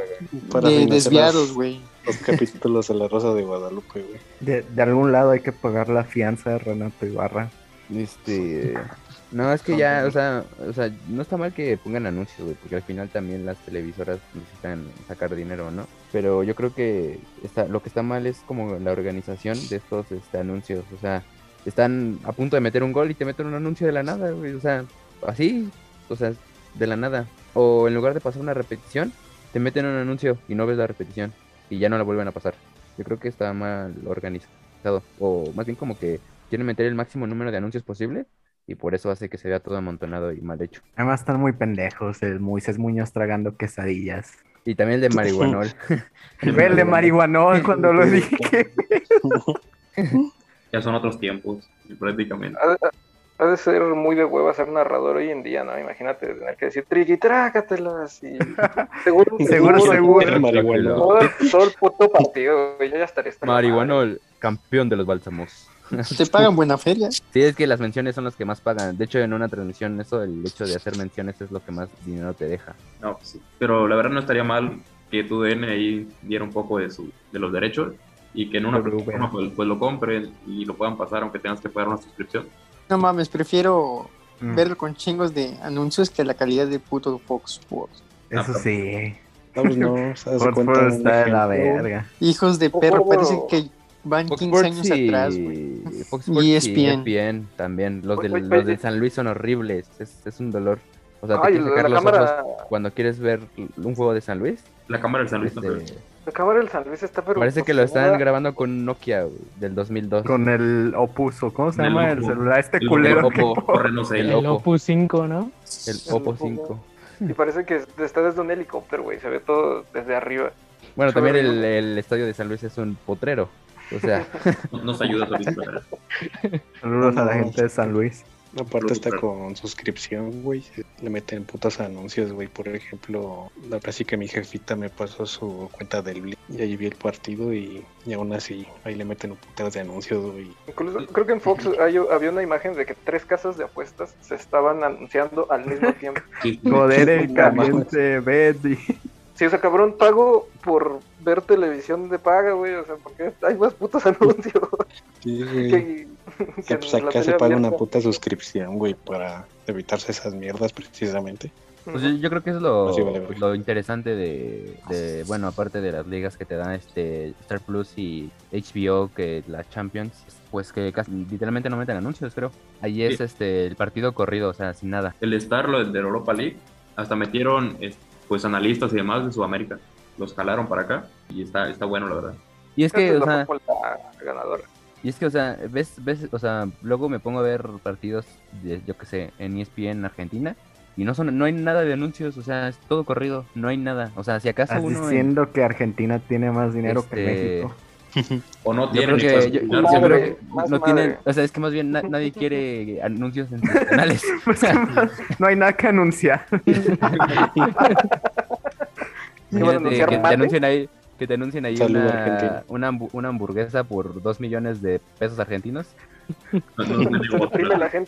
Para de financiar desviados, los- güey. Los capítulos de La Rosa de Guadalupe, güey. De, de algún lado hay que pagar la fianza de Renato Ibarra. Este. No, es que ya, o sea, o sea, no está mal que pongan anuncios, güey, porque al final también las televisoras necesitan sacar dinero, ¿no? Pero yo creo que está, lo que está mal es como la organización de estos este, anuncios, o sea, están a punto de meter un gol y te meten un anuncio de la nada, güey, o sea, así, o sea, de la nada. O en lugar de pasar una repetición, te meten un anuncio y no ves la repetición y ya no la vuelven a pasar. Yo creo que está mal organizado, o más bien como que quieren meter el máximo número de anuncios posible y por eso hace que se vea todo amontonado y mal hecho. Además están muy pendejos, el Moisés Muñoz tragando quesadillas. Y también el de marihuanol. El de marihuanol cuando lo dije. Ya son otros tiempos, prácticamente. Ha, de ser muy de hueva ser narrador hoy en día, ¿no? Imagínate tener que decir triqui, trágatelas y seguro, Seguro, seguro. Todo, todo el puto partido, güey, yo ya madre. Marihuanol, campeón de los bálsamos. Te pagan buena feria. Sí, es que las menciones son las que más pagan. De hecho, en una transmisión, eso, el hecho de hacer menciones es lo que más dinero te deja. No, pues sí. Pero la verdad no estaría mal que tu DN ahí diera un poco de, su, de los derechos y que en una Pero, plataforma pues, pues lo compren y lo puedan pasar aunque tengas que pagar una suscripción. No mames, prefiero Mm. verlo con chingos de anuncios que la calidad de puto Fox Sports. Eso sí. No, pues no, cuenta está de la verga. Hijos de perro, bueno. parece que van Fox 15 Sports años y- atrás, güey. Fox Y Sports y ESPN. ESPN también. Los, Oye, del- oye, los de. San Luis son horribles. Es, es un dolor. O sea, te Ay, quieres la- sacar los cámara- ojos cuando quieres ver un juego de San Luis. La cámara del San Luis. Este. La cámara del San Luis está pero parece que lo están posicionada- grabando con un Nokia güey, del 2002. Con el Opus, ¿o cómo se El llama el celular? Este El culero. Oppo, que- corre, no sé. El El Oppo. Opus 5, ¿no? El Oppo 5. Y parece que está desde un helicóptero, güey. Se ve todo desde arriba. Bueno, también el, el estadio de San Luis es un potrero. O sea, No- Nos ayuda verdad. Saludos a la gente de San Luis. Aparte está con suscripción, güey. Le meten putos anuncios, güey. Por ejemplo, la verdad sí que mi jefita me pasó su cuenta del Blip y ahí vi el partido y, y aún así ahí le meten un putero de anuncios, güey. Incluso creo que en Fox hay- había una imagen de que tres casas de apuestas se estaban anunciando al mismo tiempo. Joder, el caliente, Betty. Sí, o sea, cabrón, pago por ver televisión de paga, güey. O sea, porque hay más putos anuncios. Sí, güey. que, Que que pues en la acá se tele paga una puta suscripción, güey, para evitarse esas mierdas precisamente. pues yo, yo creo que es lo, vale, lo interesante de, de, bueno, aparte de las ligas que te dan este Star Plus y HBO, que la Champions, pues que casi, literalmente no meten anuncios, creo. Ahí es Sí. este el partido corrido, o sea, sin nada. El Star, lo de Europa League, hasta metieron es- pues analistas y demás de Sudamérica. Los jalaron para acá y está, está bueno, la verdad. Y es que, o sea, ganadora. Y es que, o sea, ves, ves, o sea, luego me pongo a ver partidos, de, yo que sé, en ESPN en Argentina, y no son, no hay nada de anuncios, o sea, es todo corrido, no hay nada. O sea, si acaso Estás uno en- diciendo que Argentina tiene más dinero que Este, México. O no yo tienen creo ni que, yo- para yo escucharse, creo madre, que más no madre. tienen, o sea, es que más bien na- nadie quiere anuncios más- no hay nada que anunciar. ¿Qué van a Imagínate anunciar, que te anuncien ahí, que te anuncien ahí una, una, hambu- una hamburguesa por dos millones de pesos argentinos.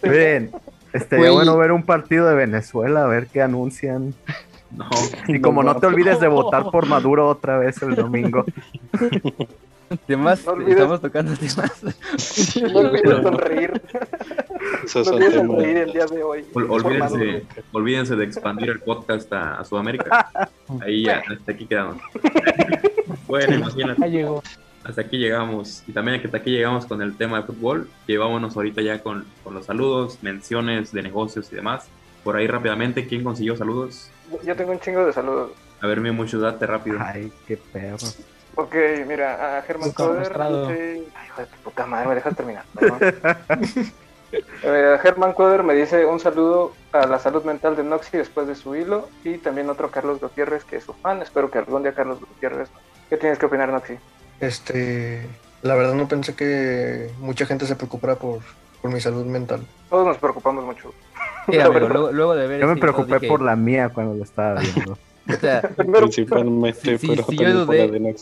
Bien, estaría bueno ver un partido de Venezuela, a ver qué anuncian. No, Y como no te olvides de votar por Maduro otra vez el domingo. Temas, No olvides- estamos tocando temas. No olvides sonreír. No temas- sonreír el día de hoy. ol- olvídense, olvídense de expandir el podcast a, a Sudamérica. Ahí ya, hasta aquí quedamos. Bueno, imagínate. Ya llegó. hasta aquí llegamos. Y también hasta aquí llegamos con el tema de fútbol. Llevámonos ahorita ya con, con los saludos, menciones de negocios y demás. Por ahí rápidamente, ¿quién consiguió saludos? Yo tengo un chingo de saludos. A ver, mi mucho, date rápido. Ay, qué perro. Ok, mira, a Germán Coder dice... Ay, hijo de tu puta madre, me dejas terminar. perdón. Eh, Germán Coder me dice un saludo a la salud mental de Noxy después de su hilo y también otro Carlos Gutiérrez que es su fan. Espero que algún día Carlos Gutiérrez... ¿Qué tienes que opinar, Noxy? Este, la verdad no pensé que mucha gente se preocupara por, por mi salud mental. Todos nos preocupamos mucho. Sí, amigo, luego, luego de ver Yo me preocupé dije, por la mía cuando lo estaba viendo. o sea, Primero, Principalmente, sí, pero yo dudé. de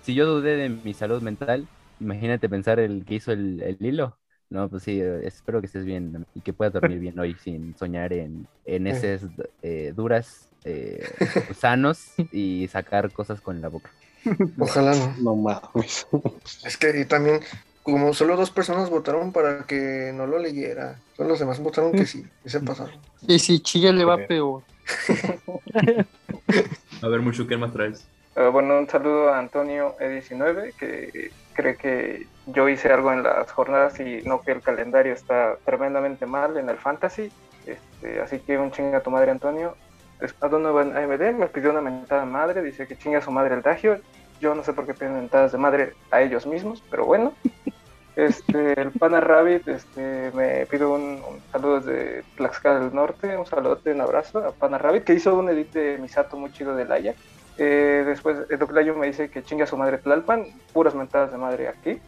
si yo dudé de mi salud mental, imagínate pensar el que hizo el, el hilo. No, pues sí, eh, espero que estés bien y que puedas dormir bien hoy sin soñar en, en heces eh, duras, eh, sanos y sacar cosas con la boca. Ojalá no. No mames. Es que también, como solo dos personas votaron para que no lo leyera, todos los demás votaron que sí, y se pasaron. Y si Chilla le va peor. A ver, mucho, ¿qué más traes? Eh, bueno, un saludo a Antonio E19, que cree que yo hice algo en las jornadas y no que el calendario está tremendamente mal en el fantasy. Este, así que un chinga a tu madre, Antonio. Es- A Donovan AMD me pidió una mentada madre, dice que chinga a su madre el Dagio. Yo no sé por qué piden mentadas de madre a ellos mismos, pero bueno. Este, el Pana Rabbit este, me pido un, un saludo desde Tlaxcala del Norte, un saludote, un abrazo a Pana Rabbit, que hizo un edit de Misato muy chido del Ajax. Eh, después, el Doclayo me dice que chinga a su madre Tlalpan, puras mentadas de madre aquí.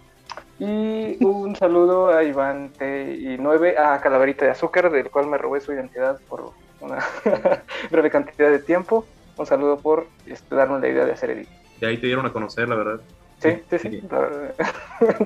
Y un saludo a Iván T y 9 a Calaverita de Azúcar, del cual me robé su identidad por una breve cantidad de tiempo. Un saludo por este, la idea de hacer edit. De ahí te dieron a conocer, la verdad. Sí, sí, sí. la verdad.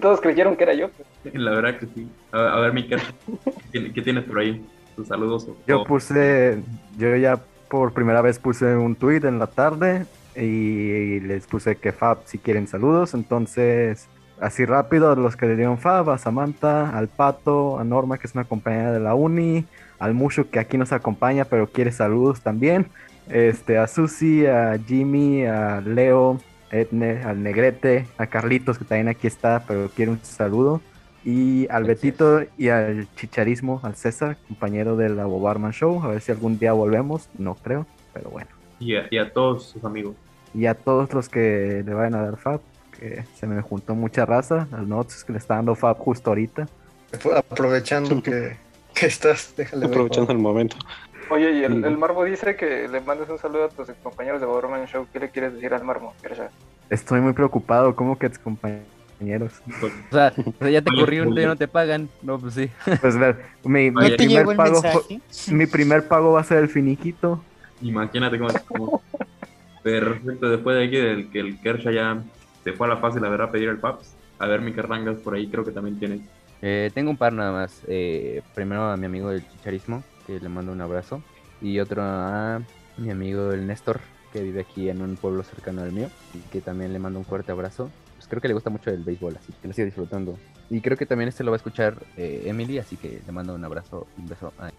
Todos creyeron que era yo. La verdad que sí. A, a ver, Mika, ¿qué, tiene- qué tienes por ahí? Tus saludos. o- Yo puse, yo ya por primera vez puse un tweet en la tarde y les puse que Fab si quieren saludos, entonces así rápido, los que le dieron Fab, a Samantha, al Pato, a Norma, que es una compañera de la uni, al Mushu, que aquí nos acompaña, pero quiere saludos también, este, a Susi, a Jimmy, a Leo, Edne, al Negrete, a Carlitos, que también aquí está, pero quiere un saludo, y al Betito y al Chicharismo, al César, compañero de la Bobarman Show, a ver si algún día volvemos, no creo, pero bueno. Y a, y a todos sus amigos. Y a todos los que le vayan a dar Fab, que se me juntó mucha raza, al Notes que le está dando Fab justo ahorita. Aprovechando que, que estás, déjale ver. Aprovechando el momento. Oye, y el, el Marmo dice que le mandes un saludo a tus compañeros de Borman Show. ¿Qué le quieres decir al Marmo? Gersha? Estoy muy preocupado, ¿cómo que tus compañeros? O sea, o sea, ya te corrió un día no te pagan. No, pues sí. Pues ver, mi, ¿No mi te primer llegó el pago mensaje? mi primer pago va a ser el finiquito. Imagínate cómo cómo- Perfecto, después de aquí del que el Kersha ya se fue a la fase, la verdad, a pedir el Paps. A ver, mi Carrangas por ahí creo que también tienes. Eh, tengo un par nada más. Eh, primero a mi amigo del chicharismo, que le mando un abrazo. Y otro a mi amigo el Néstor, que vive aquí en un pueblo cercano al mío. Y que también le mando un fuerte abrazo. Pues creo que le gusta mucho el béisbol, así que lo sigue disfrutando. Y creo que también este lo va a escuchar eh, Emily, así que le mando un abrazo y un beso a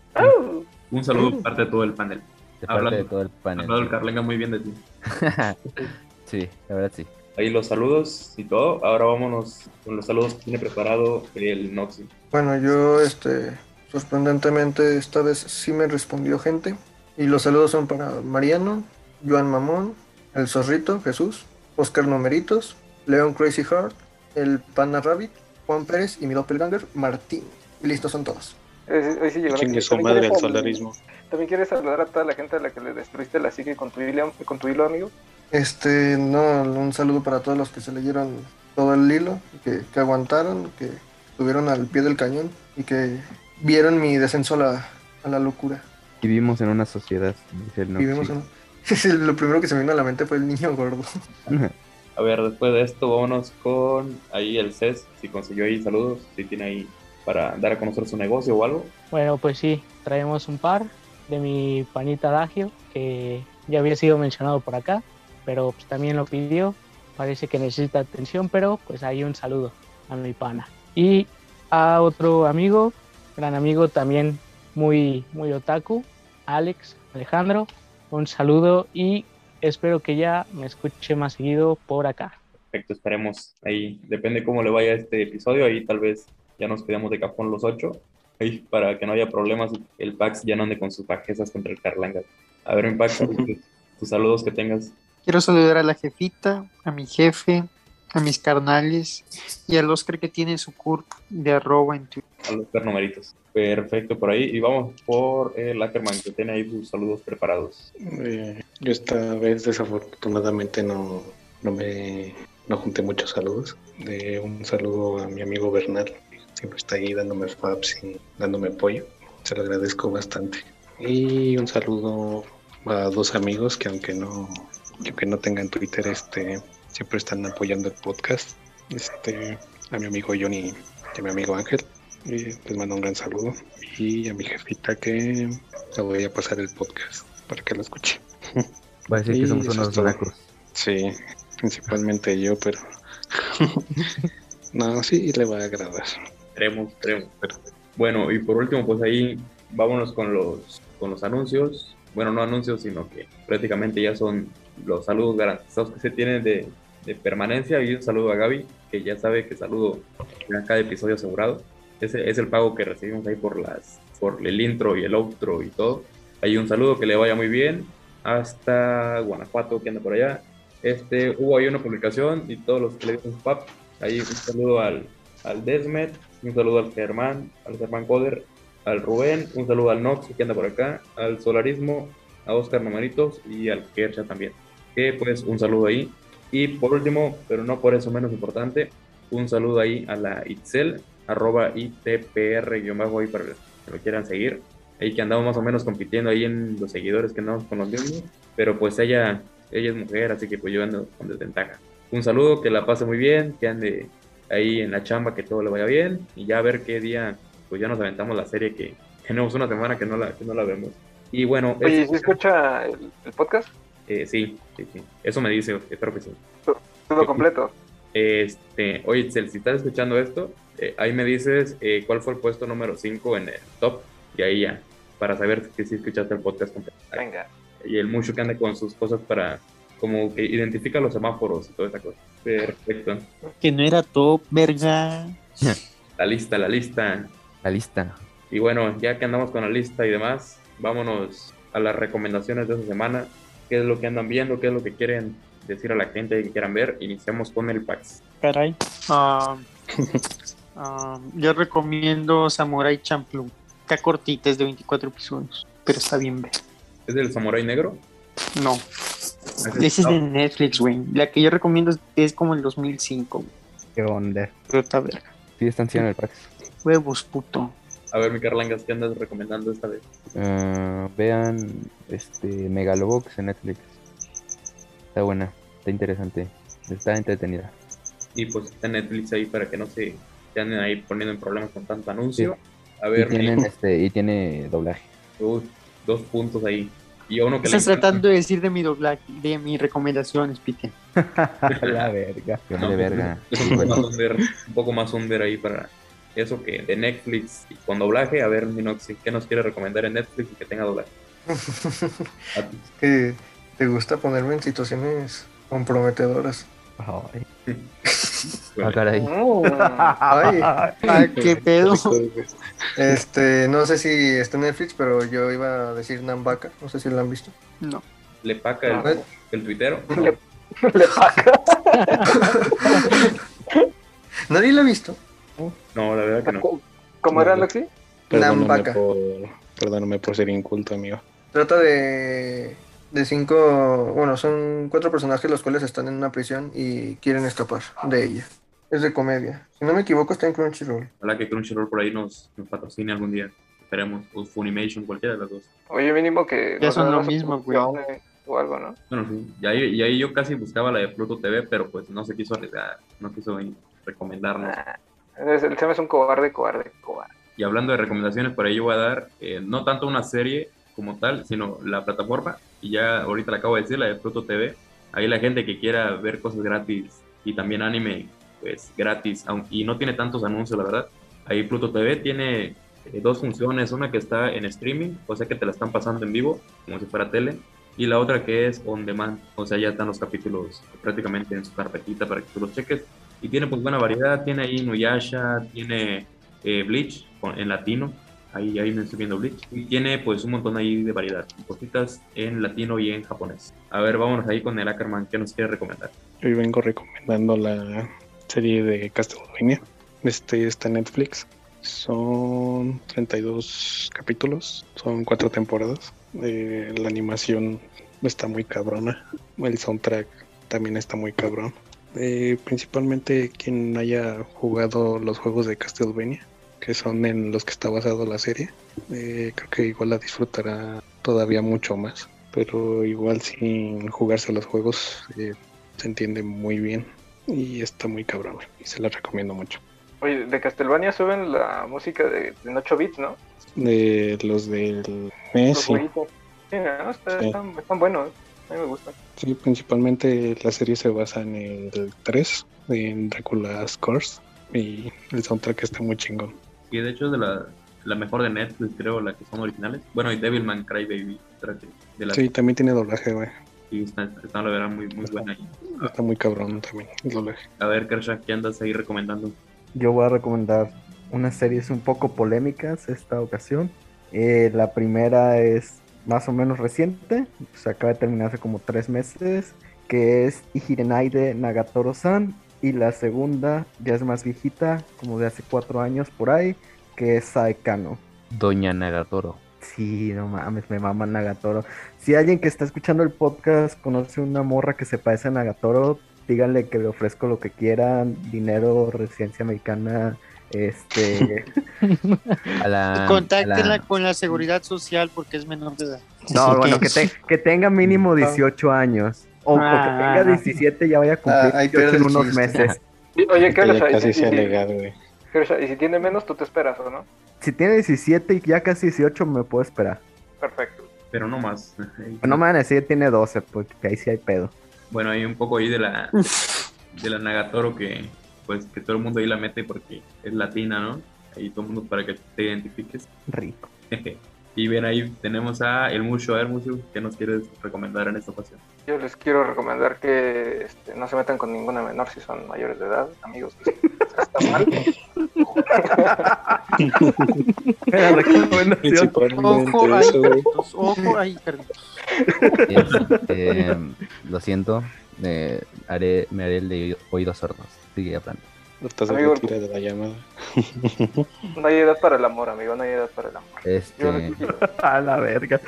Un saludo de parte de todo el panel. De parte Hablando- de todo el panel, el. Carlenga muy bien de ti. sí, la verdad sí. Ahí los saludos y todo. Ahora vámonos con los saludos que tiene preparado el Noxy. Bueno, yo, este, sorprendentemente, esta vez sí me respondió gente. Y los saludos son para Mariano, Joan Mamón, El Zorrito, Jesús, Oscar Numeritos, Leon Crazy Heart, El Pana Rabbit, Juan Pérez y mi doppelganger, Martín. Y listos son todos. Hoy sí- su ¿También madre quieres el saludar- solarismo. ¿También quieres saludar a toda la gente a la que le destruiste la psique con tu hilo, con tu hilo amigo? Este, no, un saludo para todos los que se leyeron todo el hilo, que, que aguantaron, que estuvieron al pie del cañón y que vieron mi descenso a la, a la locura. Vivimos en una sociedad, dice el. Vivimos en- Sí, Lo primero que se me vino a la mente fue el niño gordo. A ver, después de esto, vámonos con ahí el CES. Si consiguió ahí saludos, si tiene ahí para dar a conocer su negocio o algo. Bueno, pues sí, traemos un par de mi panita Dagio, que ya había sido mencionado por acá, pero pues también lo pidió. Parece que necesita atención, pero pues ahí un saludo a mi pana. Y a otro amigo, gran amigo también muy, muy otaku, Alex Alejandro, un saludo y espero que ya me escuche más seguido por acá. Perfecto, esperemos. Ahí depende cómo le vaya este episodio. Ahí tal vez ya nos quedemos de cajón los ocho. Ahí para que no haya problemas y el Pax ya no ande con sus bajezas contra el Carlanga. A ver, mi Pax, tus- tus saludos que tengas. Quiero saludar a la jefita, a mi jefe, a mis carnales y al Oscar que tiene su curp de arroba en Twitter. a los numeritos. Perfecto, por ahí. Y vamos por el Ackerman, que tiene ahí sus saludos preparados. Eh, yo esta vez desafortunadamente no, no me no junté muchos saludos. De un saludo a mi amigo Bernal, que siempre está ahí dándome faps y dándome apoyo. Se lo agradezco bastante. Y un saludo a dos amigos que aunque no, que aunque no tengan Twitter, este, siempre están apoyando el podcast. Este, a mi amigo Johnny y a mi amigo Ángel. Y les mando un gran saludo. Y a mi jefita que le voy a pasar el podcast para que lo escuche. Va a decir que somos unos nacos. Sí, principalmente yo, pero. no, sí, le va a agradar. Esperemos, esperemos. Bueno, y por último, pues ahí vámonos con los, con los anuncios. Bueno, no anuncios, sino que prácticamente ya son los saludos garantizados que se tienen de, de permanencia. Y un saludo a Gaby, que ya sabe que saludo en cada episodio asegurado. Ese es el pago que recibimos ahí por las por el intro y el outro y todo. Ahí un saludo, que le vaya muy bien. Hasta Guanajuato, que anda por allá. Este, hubo ahí una publicación y todos los que le su pap. Ahí un saludo al, al Desmet, un saludo al Germán, al Germán Coder, al Rubén, un saludo al Nox que anda por acá, al Solarismo, a Oscar Numeritos y al Kercha también. Que pues un saludo ahí. Y por último, pero no por eso menos importante, un saludo ahí a la Itzel, arroba ITPR, ahí para que lo quieran seguir. Ahí que andamos más o menos compitiendo ahí en los seguidores que andamos con los mismos. Pero pues ella, ella es mujer, así que pues yo ando con desventaja. Un saludo, que la pase muy bien, que ande ahí en la chamba, que todo le vaya bien. Y ya a ver qué día, pues ya nos aventamos la serie que tenemos una semana que no la, que no la vemos. Y bueno, Oye, ¿sí escucha el, el podcast? Eh, sí, sí, sí. Eso me dice, espero que sí. Todo completo. Este, oye, Itzel, si estás escuchando esto, eh, ahí me dices eh, cuál fue el puesto número 5 en el top, y ahí ya, para saber que sí escuchaste el podcast completo. Venga. Y el mucho que anda con sus cosas para, como que identifica los semáforos y toda esa cosa. Perfecto. Que no era top, verga. La lista, la lista. La lista. Y bueno, ya que andamos con la lista y demás, vámonos a las recomendaciones de esta semana. ¿Qué es lo que andan viendo? ¿Qué es lo que quieren decir a la gente que quieran ver? Iniciamos con el PAX. Caray. Ah, ah, yo recomiendo Samurai Champloo. Está cortita, es de 24 episodios, pero está bien ver. ¿Es del Samurai Negro? No. Ese es de Netflix, güey. La que yo recomiendo es, como el 2005, güey. ¿Qué onda? Pero está verga. Sí, está anciano el PAX. Huevos, puto. A ver, mi Carlangas, ¿qué andas recomendando esta vez? Ah, vean este Megalobox en Netflix. Está buena, está interesante, está entretenida. Y pues está Netflix ahí para que no se, se anden ahí poniendo en problemas con tanto anuncio. A ver, y, tienen, mi- este, y tiene doblaje. Uy, dos puntos ahí. Y a uno que le Estás tratando de decir de mi doblaje, de mis recomendaciones, Pite. La verga. No, de verga. Es un poco, más under, un poco más under ahí para eso que de Netflix y con doblaje. A ver, Minoxi, ¿qué nos quiere recomendar en Netflix y que tenga doblaje? Que te gusta ponerme en situaciones comprometedoras. Ay. Ah, caray. Mm. Ay, Ah, qué pedo. este, no sé si está en Netflix, pero yo iba a decir Nambaka, no sé si lo han visto. No. Le paca el, Ah. el tuitero. Le, le paga. ¿Nadie lo ha visto? No, la verdad que no. ¿Cómo era, Nambaka. por, perdóname por ser inculto, amigo. Trata de, de cinco, bueno, son cuatro personajes los cuales están en una prisión y quieren escapar de ella. Es de comedia. Si no me equivoco, está en Crunchyroll. Ojalá que Crunchyroll por ahí nos, nos patrocine algún día. Esperemos. O Funimation, cualquiera de las dos. Oye, mínimo que. Ya son lo mismo, güey. opciones O algo, ¿no? Bueno, sí. Y ahí, y ahí yo casi buscaba la de Pluto TV, pero pues no se quiso arriesgar. No quiso recomendarnos. Nah. El tema es un cobarde, cobarde, cobarde. Y hablando de recomendaciones, por ahí yo voy a dar eh, no tanto una serie como tal, sino la plataforma. Y ya ahorita la acabo de decir, la de Pluto TV. Ahí la gente que quiera ver cosas gratis y también anime, pues gratis, y no tiene tantos anuncios, la verdad. Ahí Pluto TV tiene eh, dos funciones, una que está en streaming, o sea que te la están pasando en vivo, como si fuera tele, y la otra que es on demand, o sea ya están los capítulos prácticamente en su carpetita para que tú los cheques. Y tiene pues buena variedad, tiene ahí Nuyasha, tiene eh, Bleach en latino, ahí, ahí me estoy viendo Bleach, y tiene pues un montón ahí de variedad, cositas en latino y en japonés. A ver, vámonos ahí con el Ackerman, ¿qué nos quiere recomendar? Hoy vengo recomendando la serie de Castlevania. Este está en Netflix. Son 32 capítulos, son cuatro temporadas. Eh, la animación está muy cabrona. El soundtrack también está muy cabrón. Eh, principalmente quien haya jugado los juegos de Castlevania, que son en los que está basado la serie, eh, creo que igual la disfrutará todavía mucho más. Pero igual sin jugarse los juegos eh, se entiende muy bien y está muy cabrón y se la recomiendo mucho. Oye, de Castlevania suben la música de, en 8 bits, ¿no? De los del mes, Los sí. jueguitos. Sí, ¿no? Está- Sí. Están, están buenos. A mí me gustan. Sí, principalmente la serie se basa en el 3, en Dracula's Curse, y el soundtrack está muy chingón. Y de hecho es de la, la mejor de Netflix, creo, la que son originales. Bueno, y Devilman Crybaby, de las Sí, también tiene doblaje, güey. sí, está, está, la verdad muy, muy buena. ahí. Está muy cabrón también el doblaje. A ver, Kershaw, ¿qué andas ahí recomendando? Yo voy a recomendar unas series un poco polémicas esta ocasión. Eh, la primera es más o menos reciente, se acaba de terminar hace como tres meses, que es Ihirenai de Nagatoro-san. Y la segunda ya es más viejita, como de hace cuatro años por ahí, que es Saekano. Doña Nagatoro. Sí, no mames, me mama Nagatoro. Si alguien que está escuchando el podcast conoce una morra que se parece a Nagatoro, díganle que le ofrezco lo que quieran, dinero, residencia americana, este... A la, Contáctenla a la- con la seguridad social porque es menor de edad. No, bueno, que, te- que tenga mínimo 18 años. O, o que Ah. tenga 17 ya vaya a cumplir Ah, ahí 18 pierde en unos meses. Y- Oye, Kershaw, y, casi sea y- legal, güey. Y si tiene menos, tú te esperas, ¿o no? Si tiene 17 y ya casi 18 me puedo esperar. Perfecto. Pero no más. No me van a decir que tiene 12, porque ahí sí hay pedo. Bueno, hay un poco ahí de la de la Nagatoro que pues que todo el mundo ahí la mete porque es latina, ¿no? Ahí todo el mundo para que te identifiques. Rico. y bien, ahí tenemos a El Musho. A ver, Musho, ¿qué nos quieres recomendar en esta ocasión? Yo les quiero recomendar que este, no se metan con ninguna menor si son mayores de edad, amigos. Está mal. Recomendación. Ojo ahí, ojo ahí, Carlitos. Este, lo siento, eh, haré, me haré el de oídos sordos. Sigue hablando. Ahorita se Amigo, de la llamada. No hay edad para el amor, amigo, no hay edad para el amor. Este, A la verga.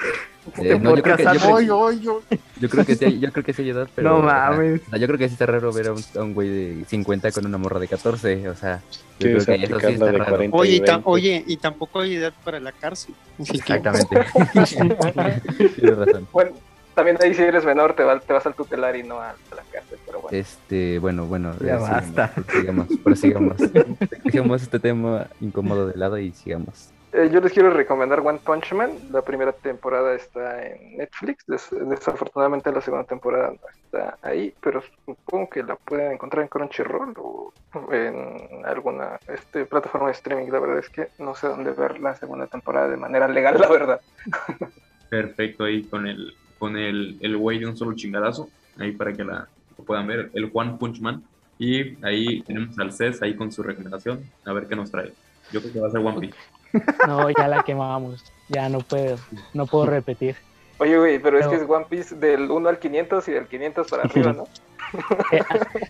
eh, no, yo, creo que, yo, creo- Oy, oy, oy. yo creo que sí, yo creo que sí hay edad, pero. No mames. o sea, yo creo que sí está raro ver a un, a un güey de 50 con una morra de 14. O sea, yo creo que eso sí está raro. 40 Oye, y y ta- 20. oye, y tampoco hay edad para la cárcel. Así Exactamente. Tienes razón. Bueno, también ahí si eres menor te, va- te vas al tutelar y no a, a la cárcel, pero bueno. Este, bueno, bueno. Ya eh, basta. Sigamos, prosigamos. Dejemos este tema incómodo de lado y sigamos. Eh, yo les quiero recomendar One Punch Man. La primera temporada está en Netflix. Des- desafortunadamente la segunda temporada no está ahí, pero supongo que la pueden encontrar en Crunchyroll o en alguna este, plataforma de streaming. La verdad es que no sé dónde ver la segunda temporada de manera legal, la verdad. Perfecto, ahí con el con el, el güey de un solo chingadazo, ahí para que la lo puedan ver, el Juan Punchman. Y ahí tenemos al CES ahí con su recomendación, a ver qué nos trae. Yo creo que va a ser One Piece. No, ya la quemamos. Ya no puedo, no puedo repetir. Oye, güey, pero es que es One Piece del 1 al 500 y del 500 para arriba, ¿no? Eh,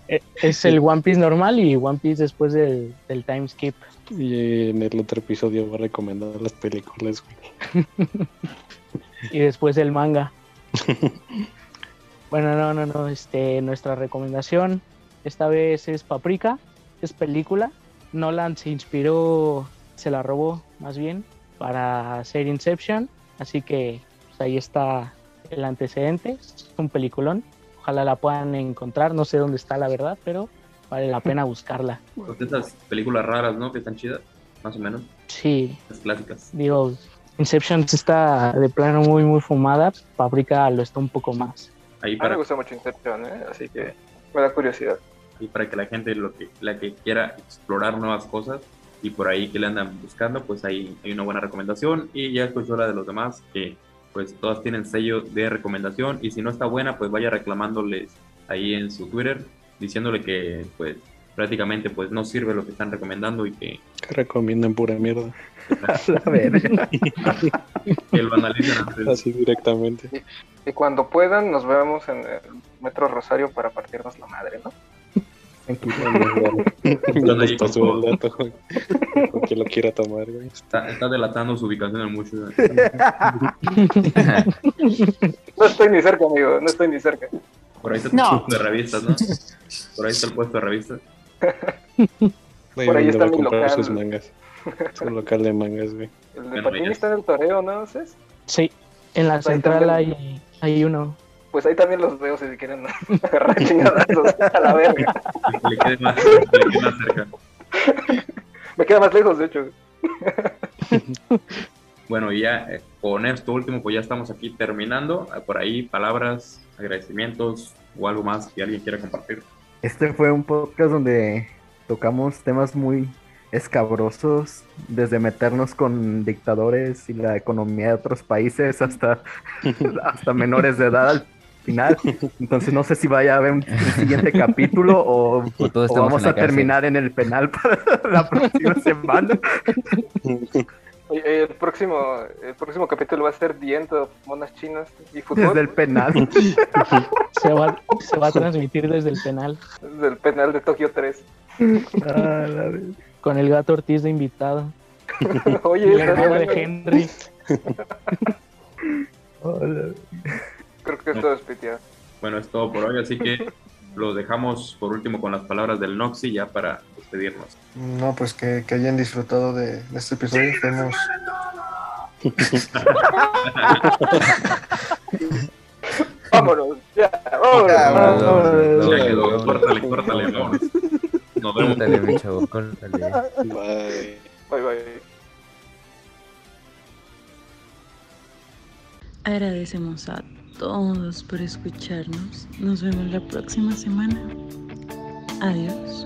eh, Es el One Piece normal y One Piece después del, del time skip. Y en el otro episodio va a recomendar las películas, güey. y después el manga. bueno, no, no, no. Este, nuestra recomendación esta vez es Paprika, es película. Nolan se inspiró, se la robó más bien para hacer Inception, así que pues, ahí está el antecedente. Es un peliculón. Ojalá la puedan encontrar. No sé dónde está la verdad, pero vale la pena buscarla. Pues esas películas raras, ¿no? Que están chidas, más o menos, Sí, las clásicas. digo, Inception está de plano muy, muy fumada. Paprika lo está un poco más. Ahí A mí me para, gusta mucho Inception, ¿eh? Así que me da curiosidad. ahí para que la gente, lo que, la que quiera explorar nuevas cosas y por ahí que le andan buscando, pues ahí hay una buena recomendación. Y ya escuchó la de los demás, que pues todas tienen sello de recomendación. Y si no está buena, pues vaya reclamándoles ahí en su Twitter, diciéndole que pues prácticamente pues no sirve lo que están recomendando y que, Que recomiendan pura mierda. La verga. que lo analicen antes. Así directamente. Y cuando puedan, nos vemos en el Metro Rosario para partirnos la madre, ¿no? ¿Dónde ahí está su dato, lo quiera tomar, güey. Está, está delatando su ubicación en mucho. No estoy ni cerca, amigo, no estoy ni cerca. Por ahí está tu No. puesto de revistas, ¿no? Por ahí está el puesto de revistas. Por ahí está va a mi comprar local. sus mangas. Su local de mangas, güey. El de ya. está en el toreo, ¿no? Sí, en la Pues central también. hay, hay uno. Pues ahí también los veo si se quieren agarrar chingadazos a la verga. Que le quede más, que le quede más cerca. Me queda más lejos, de hecho. Bueno, y ya eh, con esto último, pues ya estamos aquí terminando. Por ahí, palabras, agradecimientos o algo más que alguien quiera compartir. Este fue un podcast donde tocamos temas muy escabrosos, desde meternos con dictadores y la economía de otros países hasta, hasta menores de edad al final. Entonces no sé si vaya a haber un, siguiente capítulo o, vamos a terminar en el penal para la próxima semana. Oye, El próximo, el próximo capítulo va a ser The End of Monas Chinas y Fútbol. Desde el penal. Se va, se va a transmitir desde el penal Desde el penal de Tokio 3. Ah, la vez. con el gato Ortiz de invitado. Oye, Y el hermano de. Henry. Creo que esto es piteado. Bueno, es todo por hoy, así que lo dejamos por último con las palabras del Noxy ya para despedirnos. No, pues que, que hayan disfrutado de, de este episodio. Fuimos. Vámonos, ya, vámonos. Ya, vámonos. Ya quedó, córtale, córtale, vámonos. Nos vemos. Córtale, mi chavo, córtale. Bye. Bye, bye. Agradecemos a todos por escucharnos. Nos vemos la próxima semana. Adiós.